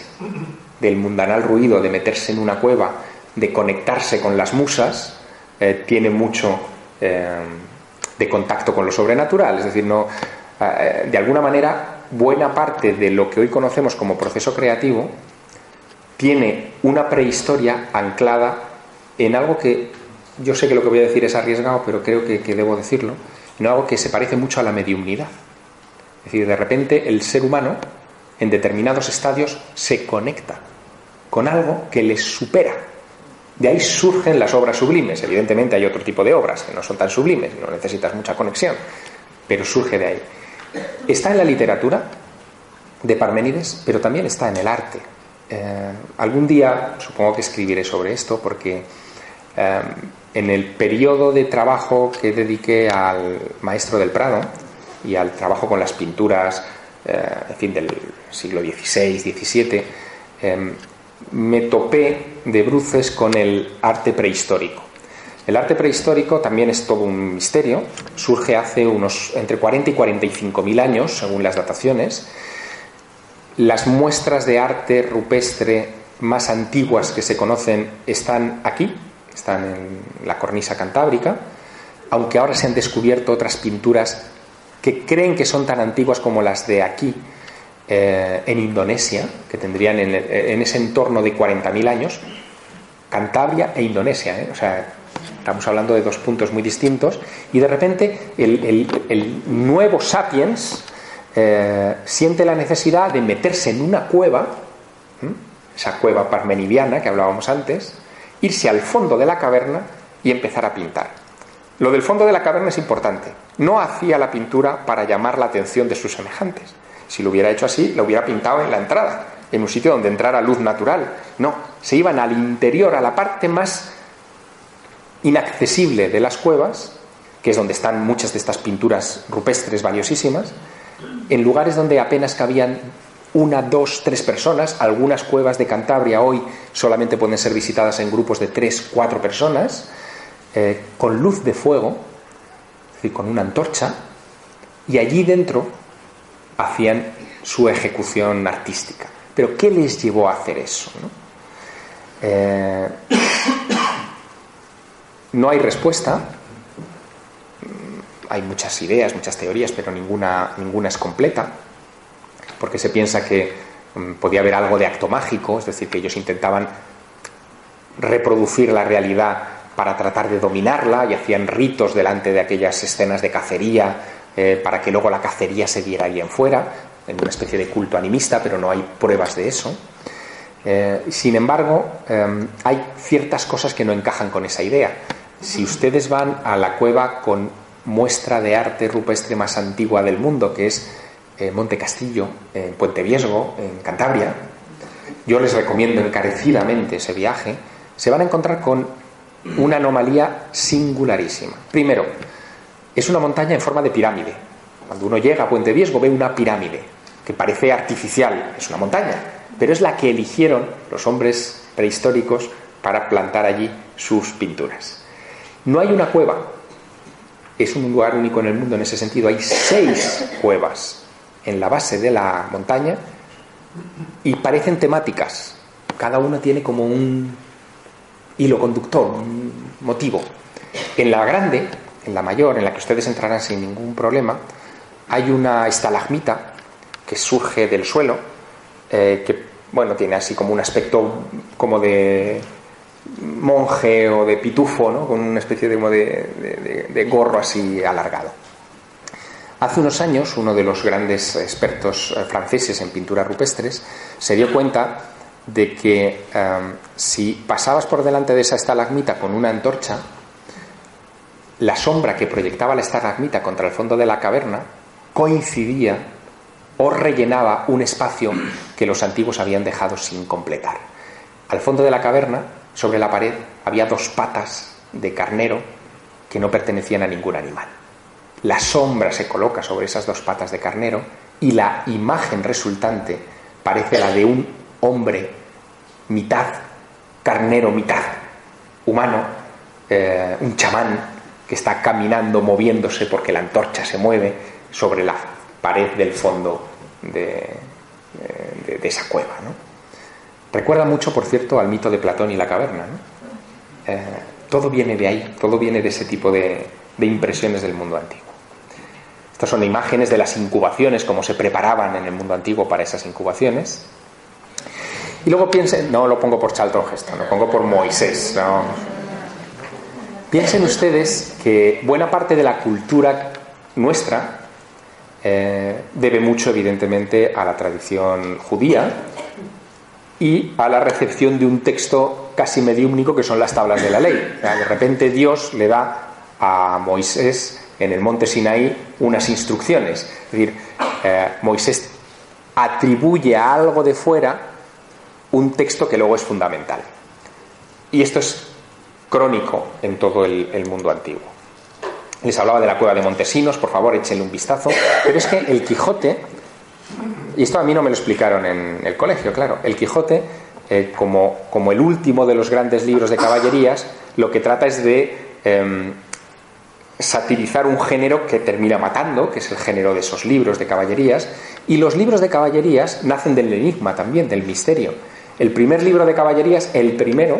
del mundanal ruido, de meterse en una cueva, de conectarse con las musas, eh, tiene mucho de contacto con lo sobrenatural. Es decir, no, eh, de alguna manera, buena parte de lo que hoy conocemos como proceso creativo tiene una prehistoria anclada en algo que yo sé que lo que voy a decir es arriesgado, pero creo que, debo decirlo, en algo que se parece mucho a la mediumnidad. Es decir, de repente el ser humano en determinados estadios se conecta con algo que le supera de ahí surgen las obras sublimes. Evidentemente hay otro tipo de obras que no son tan sublimes, no necesitas mucha conexión, pero surge de ahí. Está en la literatura de Parménides, pero también está en el arte. Eh, algún día supongo que escribiré sobre esto porque eh, en el periodo de trabajo que dediqué al maestro del Prado y al trabajo con las pinturas, eh, fin, del siglo XVI, XVII, me topé de bruces con el arte prehistórico. El arte prehistórico también es todo un misterio, surge hace unos entre 40 y 45 mil años, según las dataciones. Las muestras de arte rupestre más antiguas que se conocen están aquí, están en la cornisa cantábrica, aunque ahora se han descubierto otras pinturas que creen que son tan antiguas como las de aquí, eh, en Indonesia, que tendrían en, ese entorno de 40.000 años, Cantabria e Indonesia. ¿eh? O sea, estamos hablando de dos puntos muy distintos, y de repente el, nuevo sapiens eh, siente la necesidad de meterse en una cueva, esa cueva parmenidiana que hablábamos antes, irse al fondo de la caverna y empezar a pintar. Lo del fondo de la caverna es importante. No hacía la pintura para llamar la atención de sus semejantes si lo hubiera hecho así, lo hubiera pintado en la entrada, en un sitio donde entrara luz natural. No, se iban al interior, a la parte más inaccesible de las cuevas, que es donde están muchas de estas pinturas rupestres valiosísimas, en lugares donde apenas cabían una, dos, tres personas. Algunas cuevas de Cantabria hoy solamente pueden ser visitadas en grupos de tres, cuatro personas, eh, con luz de fuego, es decir, con una antorcha, y allí dentro hacían su ejecución artística. Pero ¿qué les llevó a hacer eso? ¿no? Eh, hay respuesta. Hay muchas ideas, muchas teorías, pero ninguna, ninguna es completa, porque se piensa que mm, podía haber algo de acto mágico, es decir, que ellos intentaban reproducir la realidad para tratar de dominarla y hacían ritos delante de aquellas escenas de cacería eh, para que luego la cacería se diera ahí en fuera, en una especie de culto animista, pero no hay pruebas de eso. Eh, sin embargo, em, hay ciertas cosas que no encajan con esa idea. Si ustedes van a la cueva con muestra de arte rupestre más antigua del mundo, que es eh, Monte Castillo, en Puente Viesgo, en Cantabria, yo les recomiendo encarecidamente ese viaje, se van a encontrar con una anomalía singularísima. Primero, es una montaña en forma de pirámide. Cuando uno llega a Puente Viesgo ve una pirámide que parece artificial, es una montaña, pero es la que eligieron los hombres prehistóricos para plantar allí sus pinturas. No hay una cueva, es un lugar único en el mundo en ese sentido. Hay seis cuevas en la base de la montaña y parecen temáticas. Cada una tiene como un hilo conductor, un motivo. En la grande, en la mayor, en la que ustedes entrarán sin ningún problema, hay una estalagmita que surge del suelo, eh, que bueno, tiene así como un aspecto como de monje o de pitufo, ¿no? con una especie de, de, gorro así alargado. Hace unos años, uno de los grandes expertos eh, franceses en pinturas rupestres se dio cuenta de que em, si pasabas por delante de esa estalagmita con una antorcha, la sombra que proyectaba la estalagmita contra el fondo de la caverna coincidía o rellenaba un espacio que los antiguos habían dejado sin completar. Al fondo de la caverna, sobre la pared, había dos patas de carnero que no pertenecían a ningún animal. La sombra se coloca sobre esas dos patas de carnero y la imagen resultante parece la de un hombre mitad carnero, mitad humano, eh, un chamán que está caminando, moviéndose porque la antorcha se mueve sobre la pared del fondo de, esa cueva. Recuerda mucho, por cierto, al mito de Platón y la caverna. Eh, todo viene de ahí, todo viene de ese tipo de, impresiones del mundo antiguo. Estas son imágenes de las incubaciones, cómo se preparaban en el mundo antiguo para esas incubaciones. Y luego piensen, no lo pongo por Charlton Heston, lo pongo por Moisés. Piensen ustedes que buena parte de la cultura nuestra eh, debe mucho, evidentemente, a la tradición judía y a la recepción de un texto casi mediúmnico que son las tablas de la ley. de repente Dios le da a Moisés en el monte Sinaí unas instrucciones. Es decir, eh, Moisés atribuye a algo de fuera un texto que luego es fundamental. Y esto es crónico en todo el mundo antiguo. Les hablaba de la cueva de Montesinos, por favor, échenle un vistazo. Pero es que el Quijote, y esto a mí no me lo explicaron en el colegio, claro, el Quijote, eh, como, como, el último de los grandes libros de caballerías, lo que trata es de em, satirizar un género que termina matando, que es el género de esos libros de caballerías, y los libros de caballerías nacen del enigma también, del misterio. El primer libro de caballerías, el primero,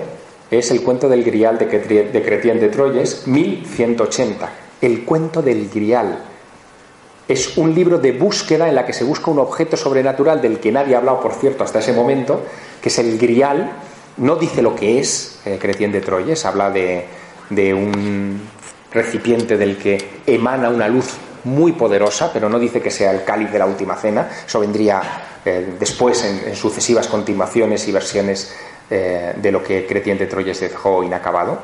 es el cuento del Grial de, Cretien de Troyes, 1180 el cuento del Grial. Es un libro de búsqueda en la que se busca un objeto sobrenatural del que nadie ha hablado, por cierto, hasta ese momento, que es el Grial. No dice lo que es eh, Cretien de Troyes, habla de, un recipiente del que emana una luz muy poderosa, pero no dice que sea el cáliz de la última cena. Eso vendría eh, después en, sucesivas continuaciones y versiones eh, de lo que Cretien de Troyes dejó inacabado.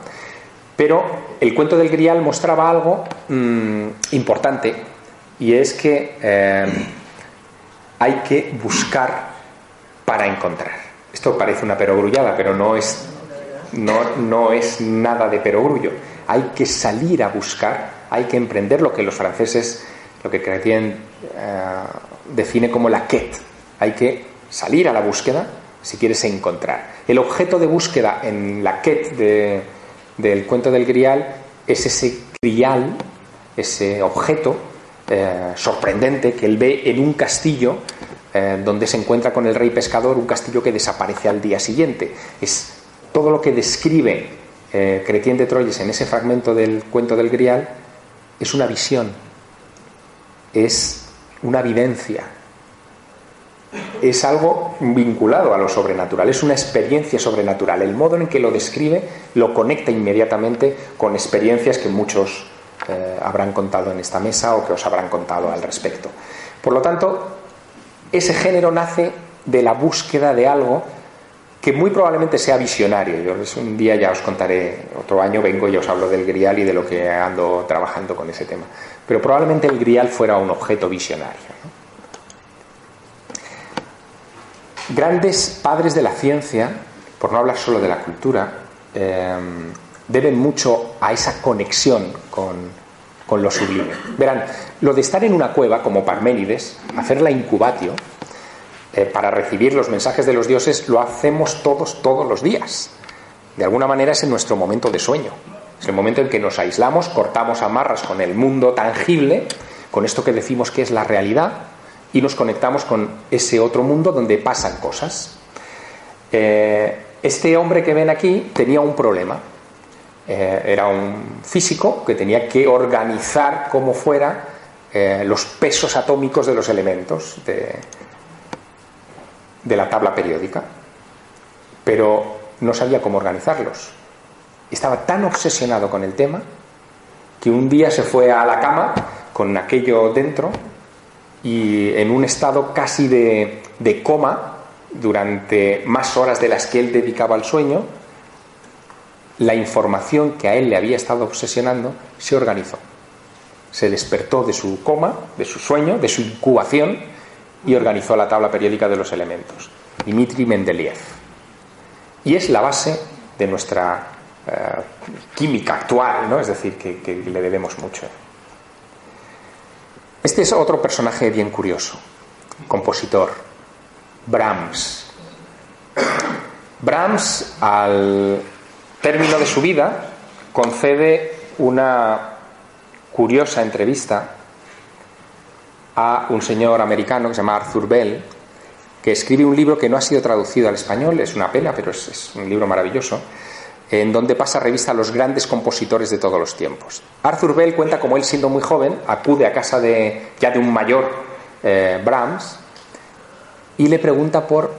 Pero el cuento del Grial mostraba algo mm, importante y es que eh, hay que buscar para encontrar. Esto parece una perogrullada, pero no es, no, es nada de perogrullo. Hay que salir a buscar, hay que emprender lo que los franceses, lo que Chrétien eh, define como la quête. Hay que salir a la búsqueda si quieres encontrar. El objeto de búsqueda en la quête de, del cuento del grial es ese grial, ese objeto eh, sorprendente que él ve en un castillo eh, donde se encuentra con el rey pescador, un castillo que desaparece al día siguiente. Es todo lo que describe eh, Cretien de Troyes en ese fragmento del cuento del grial, es una visión, es una vivencia. es algo vinculado a lo sobrenatural, es una experiencia sobrenatural. El modo en que lo describe lo conecta inmediatamente con experiencias que muchos eh, habrán contado en esta mesa o que os habrán contado al respecto. Por lo tanto, ese género nace de la búsqueda de algo que muy probablemente sea visionario. Yo un día ya os contaré, otro año vengo y os hablo del grial y de lo que ando trabajando con ese tema. Pero probablemente el grial fuera un objeto visionario. Grandes padres de la ciencia, por no hablar solo de la cultura, eh, deben mucho a esa conexión con, con lo sublime. Verán, lo de estar en una cueva como Parménides, hacer la incubatio, eh, para recibir los mensajes de los dioses, lo hacemos todos, todos los días. De alguna manera es en nuestro momento de sueño. Es el momento en que nos aislamos, cortamos amarras con el mundo tangible, con esto que decimos que es la realidad, y nos conectamos con ese otro mundo donde pasan cosas. Eh, este hombre que ven aquí tenía un problema. Eh, era un físico que tenía que organizar como fuera eh, los pesos atómicos de los elementos de, de la tabla periódica, pero no sabía cómo organizarlos. Estaba tan obsesionado con el tema que un día se fue a la cama con aquello dentro y en un estado casi de, de coma durante más horas de las que él dedicaba al sueño, la información que a él le había estado obsesionando se organizó. Se despertó de su coma, de su sueño, de su incubación y organizó la tabla periódica de los elementos. Dmitri Mendeleev. Y es la base de nuestra eh, química actual, ¿no? es decir, que, que le debemos mucho. Este es otro personaje bien curioso, compositor, Brahms. Brahms, al término de su vida, concede una curiosa entrevista a un señor americano que se llama Arthur Bell, que escribe un libro que no ha sido traducido al español, es una pena, pero es, un libro maravilloso, en donde pasa revista a los grandes compositores de todos los tiempos. Arthur Bell cuenta como él siendo muy joven acude a casa de ya de un mayor eh, Brahms y le pregunta por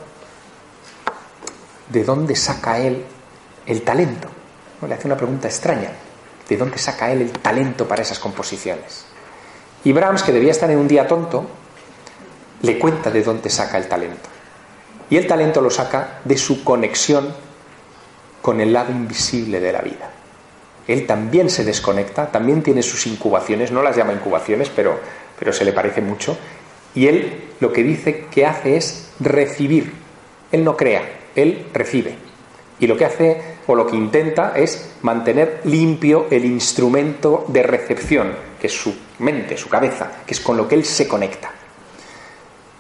de dónde saca él el talento. Le hace una pregunta extraña. ¿De dónde saca él el talento para esas composiciones? Y Brahms, que debía estar en un día tonto, le cuenta de dónde saca el talento. Y el talento lo saca de su conexión con el lado invisible de la vida. Él también se desconecta, también tiene sus incubaciones, no las llama incubaciones, pero, pero se le parece mucho. Y él lo que dice que hace es recibir. Él no crea, él recibe. Y lo que hace o lo que intenta es mantener limpio el instrumento de recepción, que es su mente, su cabeza, que es con lo que él se conecta.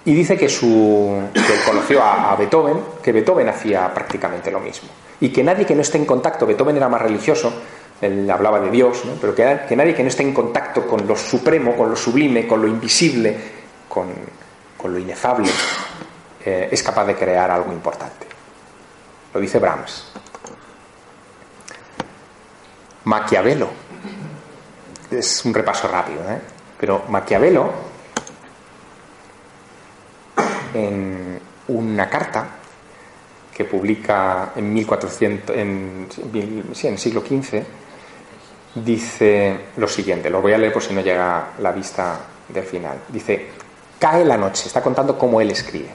Y dice que, su, que conoció a, Beethoven, que Beethoven hacía prácticamente lo mismo. Y que nadie que no esté en contacto, Beethoven era más religioso, él hablaba de Dios, pero que, que, nadie que no esté en contacto con lo supremo, con lo sublime, con lo invisible, con, con lo inefable, eh, es capaz de crear algo importante. Lo dice Brahms. Maquiavelo. Es un repaso rápido, ¿eh? Pero Maquiavelo, en una carta que publica en 1400, en, en siglo XV, dice lo siguiente, lo voy a leer por si no llega la vista del final. Dice, cae la noche, está contando cómo él escribe.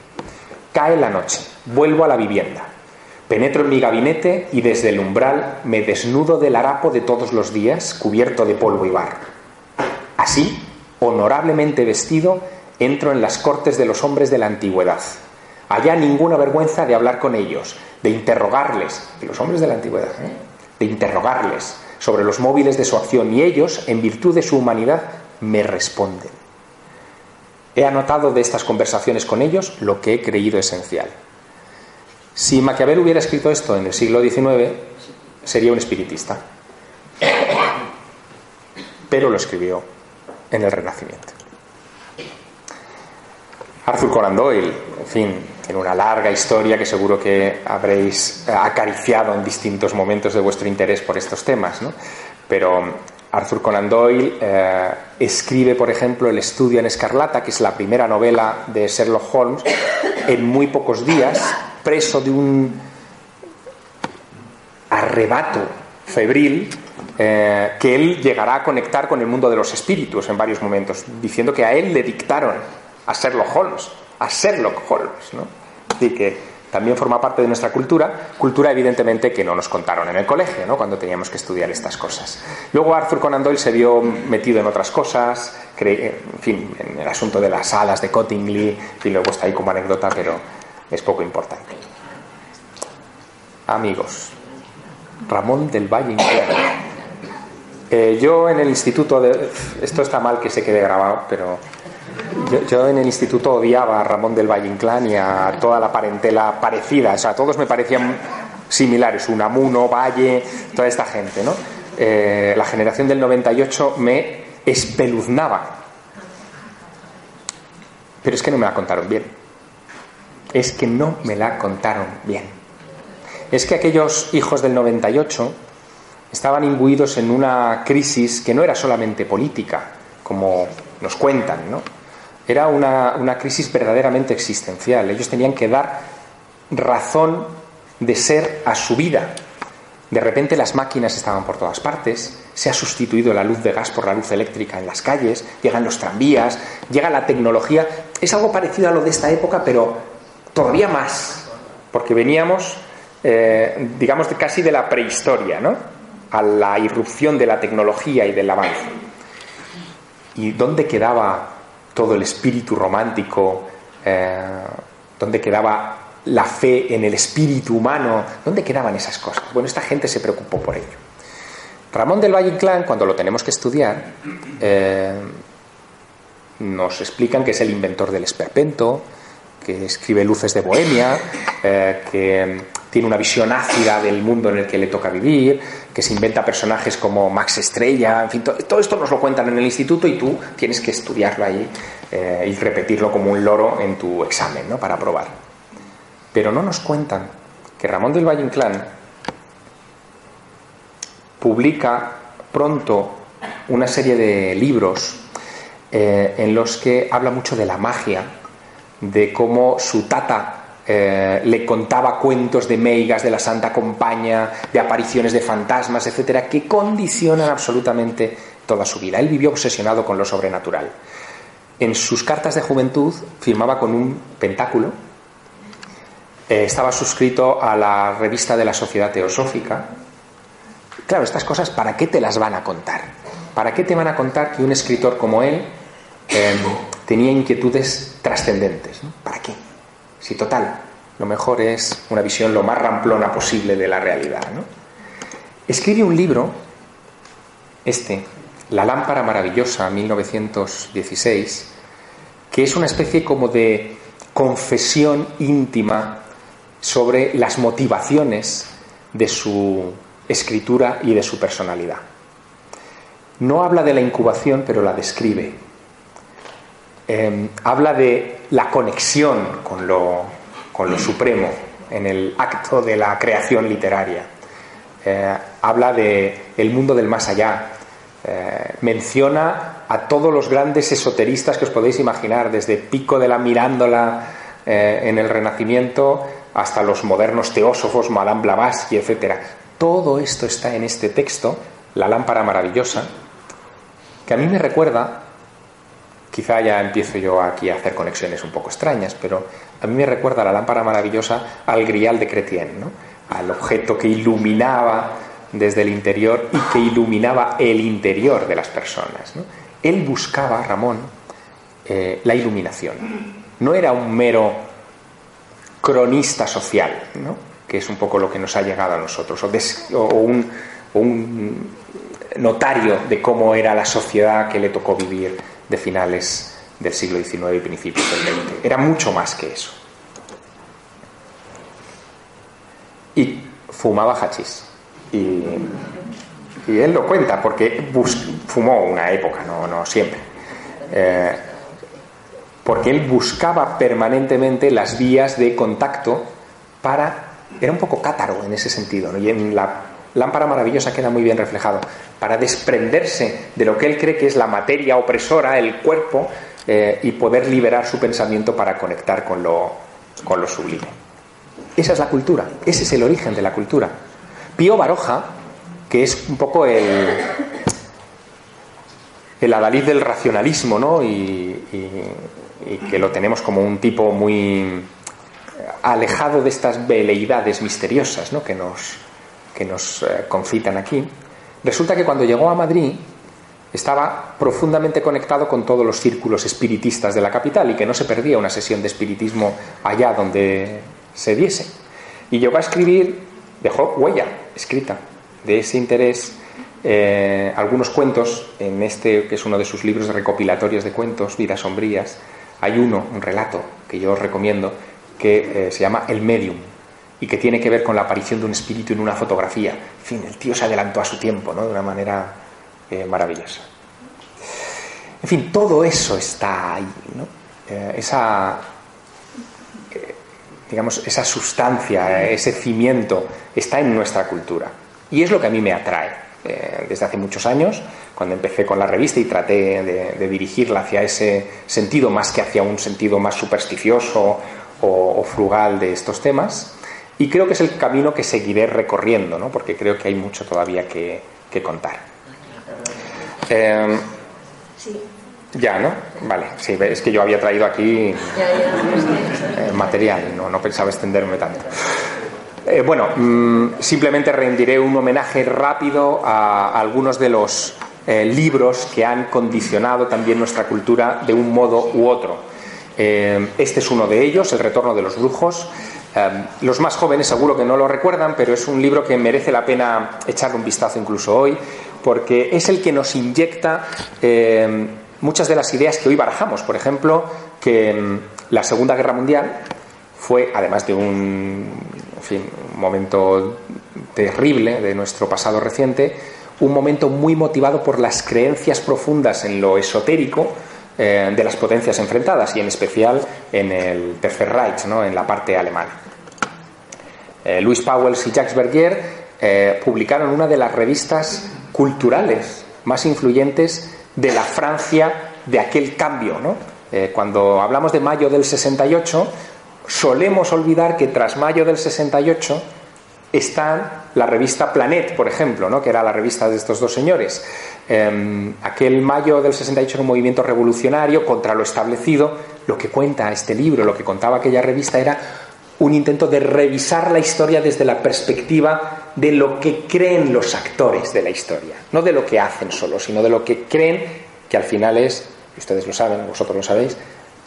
Cae la noche, vuelvo a la vivienda. Penetro en mi gabinete y desde el umbral me desnudo del harapo de todos los días, cubierto de polvo y barro. Así, honorablemente vestido, entro en las cortes de los hombres de la antigüedad. Allá ninguna vergüenza de hablar con ellos, de interrogarles, de los hombres de la antigüedad, ¿eh? de interrogarles sobre los móviles de su acción y ellos, en virtud de su humanidad, me responden. He anotado de estas conversaciones con ellos lo que he creído esencial. Si Maquiavelo hubiera escrito esto en el siglo XIX, sería un espiritista. Pero lo escribió en el Renacimiento. Arthur Conan Doyle, en fin, en una larga historia que seguro que habréis acariciado en distintos momentos de vuestro interés por estos temas, ¿no? Pero Arthur Conan Doyle eh, escribe, por ejemplo, El estudio en escarlata, que es la primera novela de Sherlock Holmes, en muy pocos días, preso de un arrebato febril, eh, que él llegará a conectar con el mundo de los espíritus en varios momentos, diciendo que a él le dictaron a Sherlock Holmes, a Sherlock Holmes, ¿no? Así que también forma parte de nuestra cultura, cultura evidentemente que no nos contaron en el colegio, ¿no? cuando teníamos que estudiar estas cosas. Luego Arthur Conan Doyle se vio metido en otras cosas, en fin, en el asunto de las alas de Cottingley, y luego está ahí como anécdota, pero es poco importante. Amigos, Ramón del Valle eh, yo en el instituto de... Esto está mal que se quede grabado, pero yo, en el instituto odiaba a Ramón del Valle Inclán y a toda la parentela parecida, o sea, todos me parecían similares, Unamuno, Valle, toda esta gente, ¿no? Eh, la generación del 98 me espeluznaba. Pero es que no me la contaron bien. Es que no me la contaron bien. Es que aquellos hijos del 98 estaban imbuidos en una crisis que no era solamente política, como nos cuentan, ¿no? Era una, una crisis verdaderamente existencial. Ellos tenían que dar razón de ser a su vida. De repente las máquinas estaban por todas partes, se ha sustituido la luz de gas por la luz eléctrica en las calles, llegan los tranvías, llega la tecnología. Es algo parecido a lo de esta época, pero todavía más, porque veníamos, eh, digamos, casi de la prehistoria, ¿no? A la irrupción de la tecnología y del avance. ¿Y dónde quedaba todo el espíritu romántico, eh, dónde quedaba la fe en el espíritu humano, dónde quedaban esas cosas. Bueno, esta gente se preocupó por ello. Ramón del Valle Inclán, cuando lo tenemos que estudiar, eh, nos explican que es el inventor del esperpento, que escribe Luces de Bohemia, eh, que tiene una visión ácida del mundo en el que le toca vivir, que se inventa personajes como Max Estrella, en fin, todo esto nos lo cuentan en el instituto y tú tienes que estudiarlo ahí eh, y repetirlo como un loro en tu examen, ¿no? Para probar. Pero no nos cuentan que Ramón del Valle Inclán publica pronto una serie de libros eh, en los que habla mucho de la magia, de cómo su tata eh, le contaba cuentos de meigas de la Santa Compañía, de apariciones de fantasmas, etcétera, que condicionan absolutamente toda su vida. Él vivió obsesionado con lo sobrenatural. En sus cartas de juventud firmaba con un pentáculo. Eh, estaba suscrito a la revista de la Sociedad Teosófica. Claro, estas cosas, ¿para qué te las van a contar? ¿Para qué te van a contar que un escritor como él em, tenía inquietudes trascendentes? ¿Para qué? Si total, lo mejor es una visión lo más ramplona posible de la realidad. ¿no? Escribe un libro, este, La lámpara maravillosa, 1916, que es una especie como de confesión íntima sobre las motivaciones de su escritura y de su personalidad. No habla de la incubación, pero la describe. Em, habla de la conexión con lo, con lo supremo en el acto de la creación literaria. Eh, habla de el mundo del más allá. Eh, menciona a todos los grandes esoteristas que os podéis imaginar, desde Pico de la Mirándola eh, en el Renacimiento hasta los modernos teósofos, Madame Blavatsky, etc. Todo esto está en este texto, La lámpara maravillosa, que a mí me recuerda Quizá ya empiezo yo aquí a hacer conexiones un poco extrañas, pero a mí me recuerda la lámpara maravillosa al grial de Cretien, ¿no? al objeto que iluminaba desde el interior y que iluminaba el interior de las personas. Él buscaba, Ramón, eh, la iluminación. No era un mero cronista social, ¿no? que es un poco lo que nos ha llegado a nosotros, o, o un notario de cómo era la sociedad que le tocó vivir de finales del siglo XIX y principios del XX. Era mucho más que eso. Y fumaba hachís. Y, él lo cuenta porque fumó una época, no, no siempre. Eh, porque él buscaba permanentemente las vías de contacto para... Era un poco cátaro en ese sentido. Y en la lámpara maravillosa queda muy bien reflejado para desprenderse de lo que él cree que es la materia opresora, el cuerpo, eh, y poder liberar su pensamiento para conectar con lo, con lo sublime. Esa es la cultura, ese es el origen de la cultura. Pío Baroja, que es un poco el, el adalid del racionalismo, ¿no? Y, que lo tenemos como un tipo muy alejado de estas veleidades misteriosas ¿no? que nos, que nos eh, concitan aquí. Resulta que cuando llegó a Madrid estaba profundamente conectado con todos los círculos espiritistas de la capital y que no se perdía una sesión de espiritismo allá donde se diese. Y llegó a escribir, dejó huella escrita de ese interés eh, algunos cuentos, en este que es uno de sus libros recopilatorios de cuentos, Vidas Sombrías, hay uno, un relato que yo os recomiendo, que eh, se llama El Medium y que tiene que ver con la aparición de un espíritu en una fotografía. En fin, el tío se adelantó a su tiempo, ¿no? De una manera eh, maravillosa. En fin, todo eso está ahí, ¿no? esa, digamos, esa sustancia, ese cimiento está en nuestra cultura. Y es lo que a mí me atrae. Eh, desde hace muchos años, cuando empecé con la revista y traté de, dirigirla hacia ese sentido más que hacia un sentido más supersticioso o, frugal de estos temas. Y creo que es el camino que seguiré recorriendo, ¿no? porque creo que hay mucho todavía que, contar. Eh, ya, ¿no? Vale, sí, es que yo había traído aquí eh, material, no, no pensaba extenderme tanto. Eh, bueno, mm, simplemente rendiré un homenaje rápido a, algunos de los eh, libros que han condicionado también nuestra cultura de un modo u otro. Eh, este es uno de ellos, El retorno de los brujos. Los más jóvenes seguro que no lo recuerdan, pero es un libro que merece la pena echarle un vistazo incluso hoy, porque es el que nos inyecta muchas de las ideas que hoy barajamos. Por ejemplo, que mm, la Segunda Guerra Mundial fue, además de un momento terrible de nuestro pasado reciente, un momento muy motivado por las creencias profundas en lo esotérico eh, de las potencias enfrentadas y en especial en el Tercer Reich, ¿no? en la parte alemana. Eh, Luis Pauwels y Jacques Bergier eh, publicaron una de las revistas culturales más influyentes de la Francia de aquel cambio. ¿no? cuando hablamos de mayo del 68, solemos olvidar que tras mayo del 68 está la revista Planet, por ejemplo, ¿no? que era la revista de estos dos señores. Em, aquel mayo del 68 era un movimiento revolucionario contra lo establecido. Lo que cuenta este libro, lo que contaba aquella revista era un intento de revisar la historia desde la perspectiva de lo que creen los actores de la historia, no de lo que hacen solo, sino de lo que creen que al final es, ustedes lo saben, vosotros lo sabéis,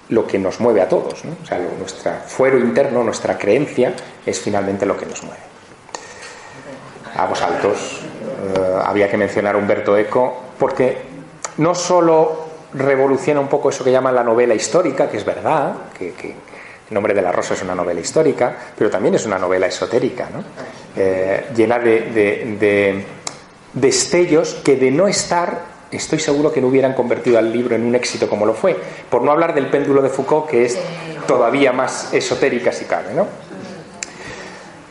lo que nos mueve a todos. O sea, nuestro fuero interno, nuestra creencia, es finalmente lo que nos mueve. A vos altos, eh, había que mencionar a Humberto Eco, porque no solo revoluciona un poco eso que llaman la novela histórica, que es verdad, que, El nombre de la rosa es una novela histórica, pero también es una novela esotérica, ¿no? Eh, llena de, de destellos que de no estar estoy seguro que no hubieran convertido al libro en un éxito como lo fue. Por no hablar del péndulo de Foucault, que es todavía más esotérica si cabe. ¿no?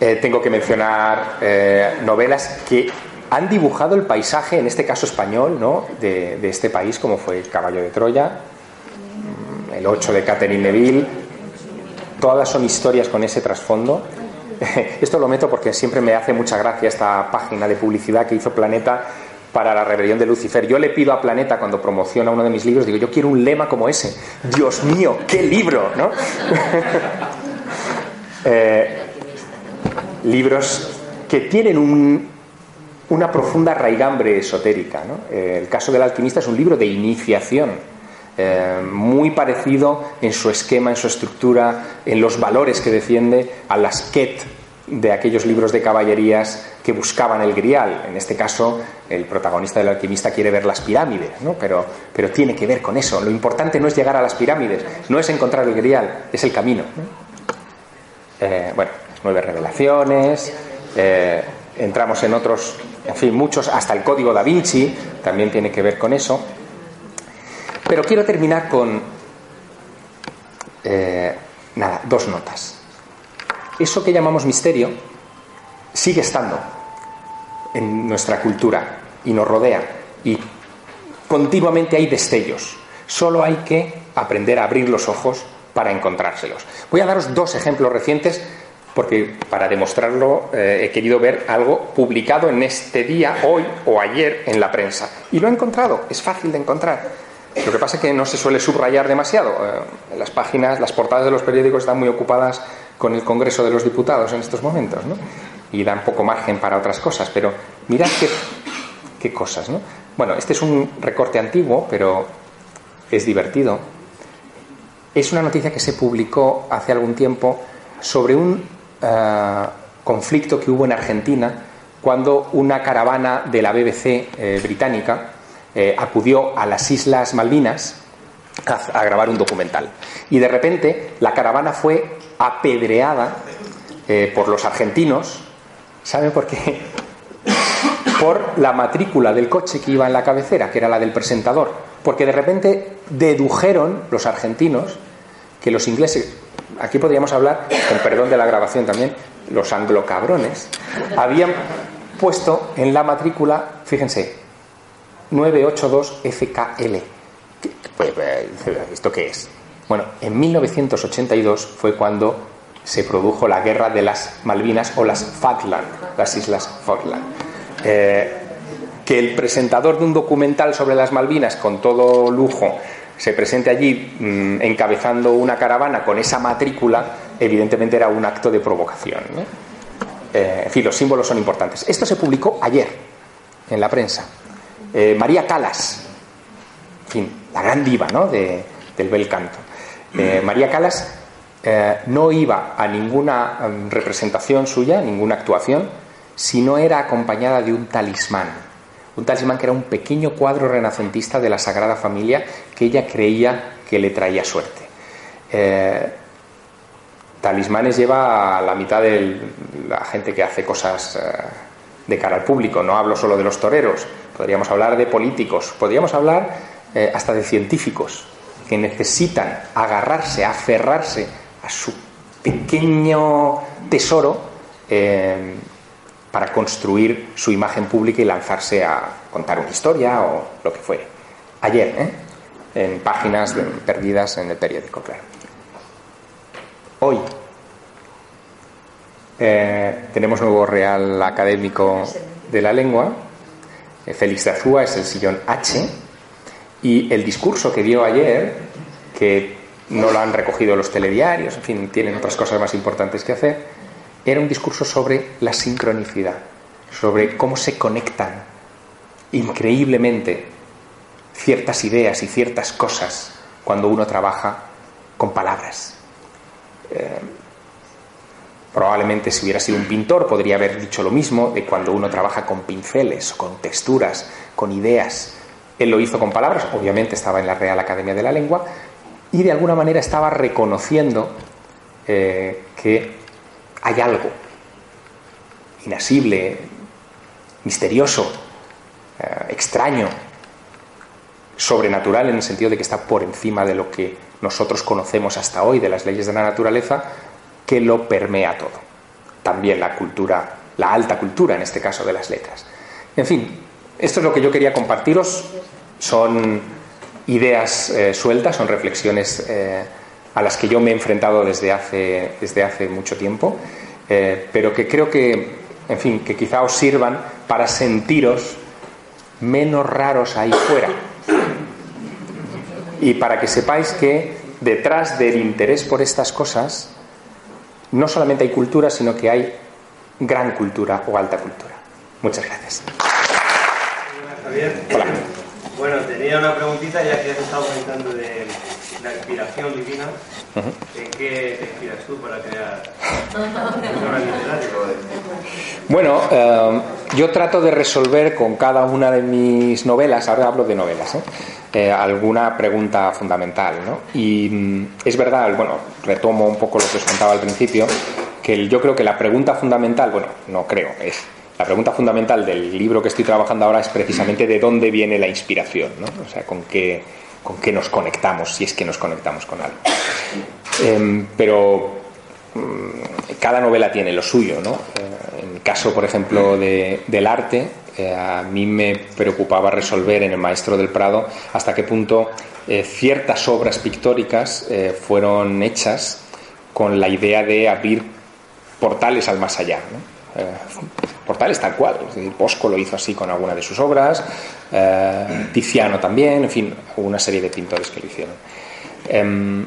Eh, tengo que mencionar eh, novelas que han dibujado el paisaje, en este caso español, ¿no? de, este país, como fue El Caballo de Troya, mm, El Ocho de Catherine Neville. Todas son historias con ese trasfondo. Esto lo meto porque siempre me hace mucha gracia esta página de publicidad que hizo Planeta para la rebelión de Lucifer. Yo le pido a Planeta cuando promociona uno de mis libros, digo, yo quiero un lema como ese. Dios mío, qué libro, ¿no? Eh, libros que tienen una profunda raigambre esotérica. Eh, el caso del alquimista es un libro de iniciación. Eh, muy parecido en su esquema, en su estructura, en los valores que defiende a las Ket de aquellos libros de caballerías que buscaban el grial. En este caso, el protagonista del alquimista quiere ver las pirámides, ¿no? pero, pero tiene que ver con eso. Lo importante no es llegar a las pirámides, no es encontrar el grial, es el camino. Eh, bueno, nueve revelaciones, eh, entramos en otros, en fin, muchos, hasta el código da Vinci también tiene que ver con eso. Pero quiero terminar con, eh, nada, dos notas eso que llamamos misterio sigue estando en nuestra cultura y nos rodea y continuamente hay destellos. Solo hay que aprender a abrir los ojos para encontrárselos. Voy a daros dos ejemplos recientes porque para demostrarlo eh, he querido ver algo publicado en este día, hoy o ayer en la prensa. Y lo he encontrado, es fácil de encontrar. Lo que pasa es que no se suele subrayar demasiado. Eh, las páginas, las portadas de los periódicos están muy ocupadas con el Congreso de los Diputados en estos momentos, ¿no? Y dan poco margen para otras cosas. Pero mirad qué, qué cosas, ¿no? Bueno, este es un recorte antiguo, pero es divertido. Es una noticia que se publicó hace algún tiempo sobre un eh, conflicto que hubo en Argentina cuando una caravana de la BBC eh, británica eh, acudió a las Islas Malvinas a, grabar un documental. Y de repente la caravana fue apedreada por los argentinos. ¿Saben por qué? Por la matrícula del coche que iba en la cabecera, que era la del presentador. Porque de repente dedujeron los argentinos que los ingleses aquí podríamos hablar, con perdón de la grabación también, los anglocabrones, habían puesto en la matrícula, fíjense, 982 FKL. Pues, eh, ¿Esto qué es? Bueno, en 1982 fue cuando se produjo la guerra de las Malvinas o las Falkland, las Islas Falkland. Eh, que el presentador de un documental sobre las Malvinas, con todo lujo, se presente allí mm, encabezando una caravana con esa matrícula, evidentemente era un acto de provocación. Eh, en fin, los símbolos son importantes. Esto se publicó ayer en la prensa. Eh, María Calas, en fin, la gran diva del bel canto. Eh, María Calas no iba a ninguna mm, representación suya, ninguna actuación, si no era acompañada de un talismán un talismán que era un pequeño cuadro renacentista de la Sagrada Familia que ella creía que le traía suerte. Eh, talismanes lleva a la mitad de la gente que hace cosas eh, de cara al público. No hablo solo de los toreros, podríamos hablar de políticos, podríamos hablar eh, hasta de científicos que necesitan agarrarse, aferrarse a su pequeño tesoro para construir su imagen pública y lanzarse a contar una historia o lo que fuere. Ayer, ¿eh? en páginas perdidas en el periódico, claro. Hoy eh, tenemos nuevo Real Académico de la Lengua. Eh, Félix de Azúa es el sillón H. Y el discurso que dio ayer, que no lo han recogido los telediarios, en fin, tienen otras cosas más importantes que hacer, era un discurso sobre la sincronicidad, sobre cómo se conectan increíblemente ciertas ideas y ciertas cosas cuando uno trabaja con palabras. Eh, probablemente si hubiera sido un pintor podría haber dicho lo mismo de cuando uno trabaja con pinceles, con texturas, con ideas. Él lo hizo con palabras, obviamente estaba en la Real Academia de la Lengua y de alguna manera estaba reconociendo eh, que hay algo inasible, misterioso, eh, extraño, sobrenatural en el sentido de que está por encima de lo que nosotros conocemos hasta hoy, de las leyes de la naturaleza, que lo permea todo. También la cultura, la alta cultura en este caso de las letras. En fin, esto es lo que yo quería compartiros. Son ideas eh, sueltas, son reflexiones eh, a las que yo me he enfrentado desde hace, desde hace mucho tiempo, eh, pero que creo que, en fin, que quizá os sirvan para sentiros menos raros ahí fuera. Y para que sepáis que detrás del interés por estas cosas no solamente hay cultura, sino que hay gran cultura o alta cultura. Muchas gracias. Hola. Bueno, tenía una preguntita ya que has estado comentando de la inspiración divina. ¿En qué te inspiras tú para crear Bueno, eh, yo trato de resolver con cada una de mis novelas, ahora hablo de novelas, ¿eh? Eh, alguna pregunta fundamental. ¿no? Y mm, es verdad, bueno, retomo un poco lo que os contaba al principio, que yo creo que la pregunta fundamental, bueno, no creo, es la pregunta fundamental del libro que estoy trabajando ahora es precisamente de dónde viene la inspiración, ¿no? O sea, con qué, con qué nos conectamos, si es que nos conectamos con algo. Em, pero mm, cada novela tiene lo suyo, ¿no? Eh, en el caso, por ejemplo, del arte, eh, a mí me preocupaba resolver en el Maestro del Prado hasta qué punto eh, ciertas obras pictóricas fueron hechas con la idea de abrir portales al más allá. Portales tal cual. Bosco lo hizo así con alguna de sus obras, Tiziano también, en fin, una serie de pintores que lo hicieron. Em,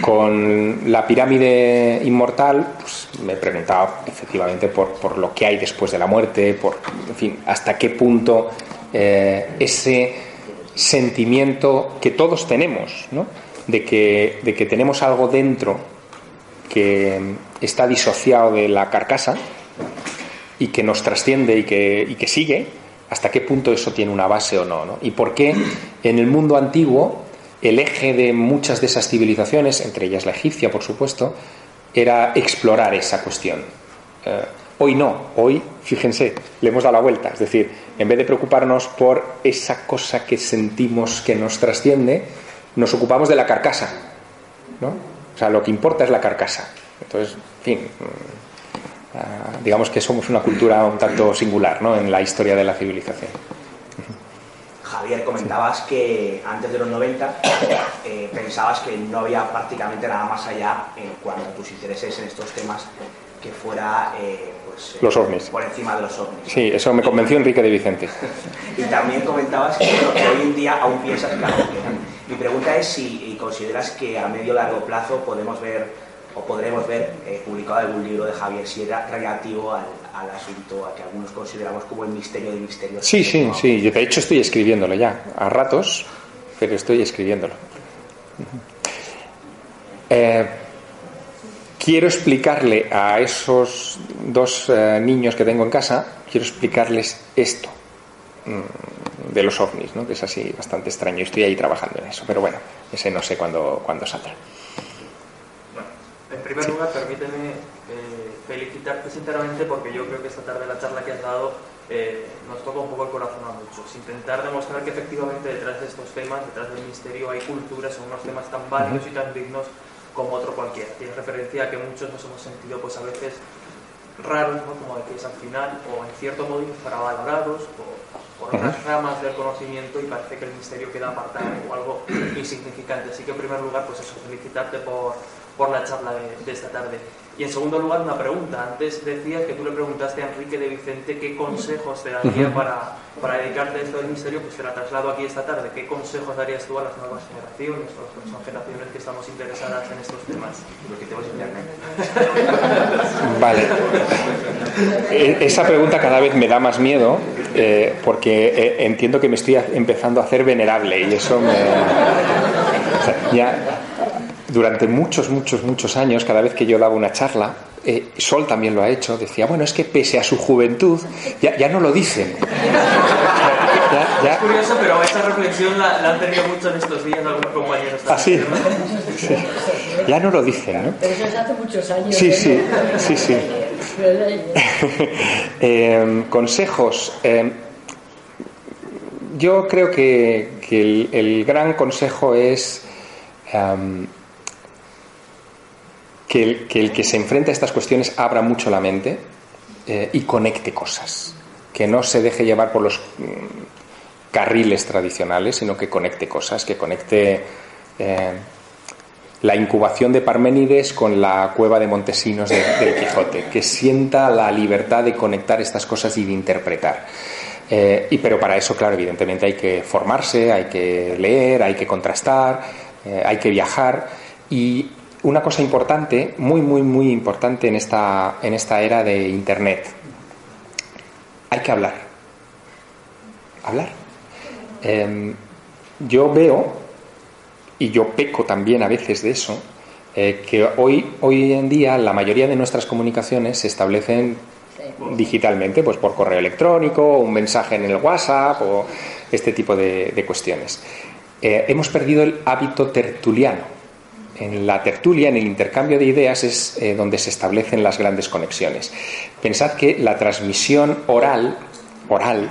con la pirámide inmortal, pues me preguntaba efectivamente por, por, lo que hay después de la muerte, por, en fin, hasta qué punto eh, ese sentimiento que todos tenemos, ¿no? de, que, de que tenemos algo dentro que está disociado de la carcasa y que nos trasciende y que, y que sigue, hasta qué punto eso tiene una base o no, no. Y por qué en el mundo antiguo el eje de muchas de esas civilizaciones, entre ellas la egipcia, por supuesto, era explorar esa cuestión. Eh, hoy no, hoy, fíjense, le hemos dado la vuelta. Es decir, en vez de preocuparnos por esa cosa que sentimos que nos trasciende, nos ocupamos de la carcasa. ¿no? O sea, lo que importa es la carcasa. Entonces, en fin, digamos que somos una cultura un tanto singular ¿no? en la historia de la civilización. Javier, comentabas que antes de los 90 eh, pensabas que no había prácticamente nada más allá en cuanto a tus intereses en estos temas que fuera eh, pues, los ovnis. por encima de los ovnis. Sí, eso me convenció Enrique de Vicente. y también comentabas que, hoy en día aún piensas que Mi pregunta es si consideras que a medio largo plazo podemos ver o podremos ver eh, publicado algún libro de Javier Sierra relativo al, al asunto a que algunos consideramos como el misterio de misterios. Sí, sí, sí. Yo de hecho estoy escribiéndolo ya, a ratos, pero estoy escribiéndolo. Eh, quiero explicarle a esos dos eh, niños que tengo en casa, quiero explicarles esto mm, de los ovnis, ¿no? que es así bastante extraño. Estoy ahí trabajando en eso, pero bueno, ese no sé cuándo, cuándo saldrá. Primer lugar, permíteme felicitarte sinceramente porque yo creo que esta tarde la charla que has dado eh, nos toca un poco el corazón a muchos. Intentar demostrar que efectivamente detrás de estos temas, detrás del misterio, hay culturas, son unos temas tan válidos y tan dignos como otro cualquiera. Tienes referencia a que muchos nos hemos sentido pues a veces raros, ¿no? como decías al final, o en cierto modo infravalorados por, por otras ramas del conocimiento y parece que el misterio queda apartado o algo insignificante. Así que en primer lugar, pues eso, felicitarte por, por la charla de esta tarde. Y en segundo lugar, una pregunta. Antes decías que tú le preguntaste a Enrique de Vicente qué consejos te daría para, para dedicarte a esto del misterio, pues te la traslado aquí esta tarde. ¿Qué consejos darías tú a las nuevas generaciones o a las generaciones que estamos interesadas en estos temas? Lo que tenemos internet. Vale. E, esa pregunta cada vez me da más miedo eh, porque eh, entiendo que me estoy empezando a hacer venerable y eso me... ya durante muchos, muchos, muchos años, cada vez que yo daba una charla, eh, Sol también lo ha hecho, decía, bueno, es que pese a su juventud, ya, no lo dicen. Es curioso, pero esa reflexión la, han tenido mucho en estos días algunos compañeros. Ah, sí. Ya no lo dicen, ¿no? Pero eso es hace muchos años. Sí, sí, sí, sí. Em, consejos. Yo creo que, el, gran consejo es que el, que se enfrenta a estas cuestiones abra mucho la mente eh, y conecte cosas, que no se deje llevar por los mm, carriles tradicionales, sino que conecte cosas, que conecte eh, la incubación de Parménides con la cueva de Montesinos del Quijote, que sienta la libertad de conectar estas cosas y de interpretar. Eh, y pero para eso, claro, evidentemente hay que formarse, hay que leer, hay que contrastar, hay que viajar. Y una cosa importante, muy, muy, muy importante en esta, en esta era de Internet. Hay que hablar. Hablar. Em, yo veo, y yo peco también a veces de eso, eh, que hoy, hoy en día la mayoría de nuestras comunicaciones se establecen digitalmente, pues por correo electrónico, un mensaje en el WhatsApp o este tipo de, cuestiones. Eh, hemos perdido el hábito tertuliano en la tertulia, en el intercambio de ideas, es eh, donde se establecen las grandes conexiones. Pensad que la transmisión oral, oral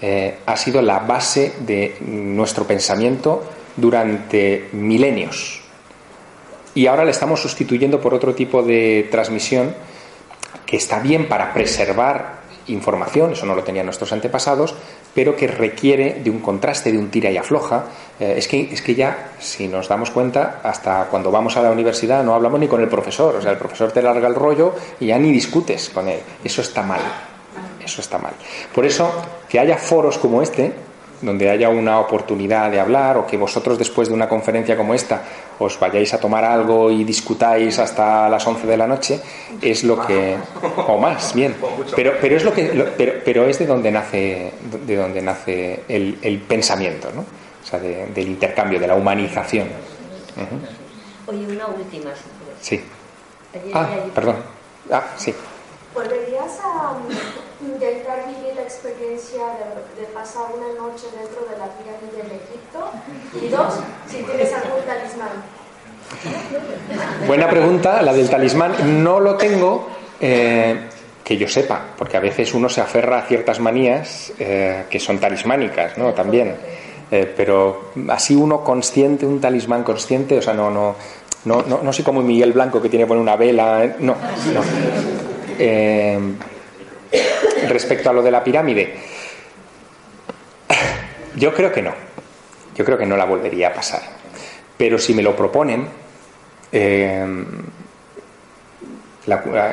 eh, ha sido la base de nuestro pensamiento durante milenios. Y ahora la estamos sustituyendo por otro tipo de transmisión que está bien para preservar información, eso no lo tenían nuestros antepasados, pero que requiere de un contraste, de un tira y afloja. Eh, es, que, es que ya, si nos damos cuenta, hasta cuando vamos a la universidad no hablamos ni con el profesor, o sea, el profesor te larga el rollo y ya ni discutes con él. Eso está mal, eso está mal. Por eso, que haya foros como este, donde haya una oportunidad de hablar o que vosotros después de una conferencia como esta os vayáis a tomar algo y discutáis hasta las 11 de la noche es lo que o más bien. Pero pero es lo que pero, pero es de donde nace de donde nace el, el pensamiento ¿no? o sea del intercambio de la humanización. Oye una última sí. Ah perdón. Ah sí. ¿Volverías a intentar vivir la experiencia de, pasar una noche dentro de la pirámide de Egipto? Y dos, si tienes algún talismán. Buena pregunta, la del talismán. No lo tengo. Eh, que yo sepa, porque a veces uno se aferra a ciertas manías eh, que son talismánicas, ¿no? También. Eh, pero así uno consciente, un talismán consciente, o sea, no, no, no, no, no soy como Miguel Blanco que tiene que poner una vela, no, no. Respecto a lo de la pirámide, yo creo que no. Yo creo que no la volvería a pasar. Pero si me lo proponen, eh,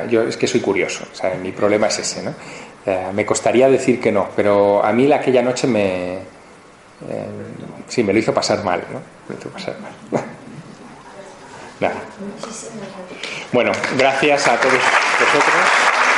yo es que soy curioso. mi problema es ese. ¿no? Eh, me costaría decir que no, pero a mí aquella noche me. sí, me lo hizo pasar mal. ¿no? Me hizo pasar mal. Nada. Bueno, gracias a todos vosotros.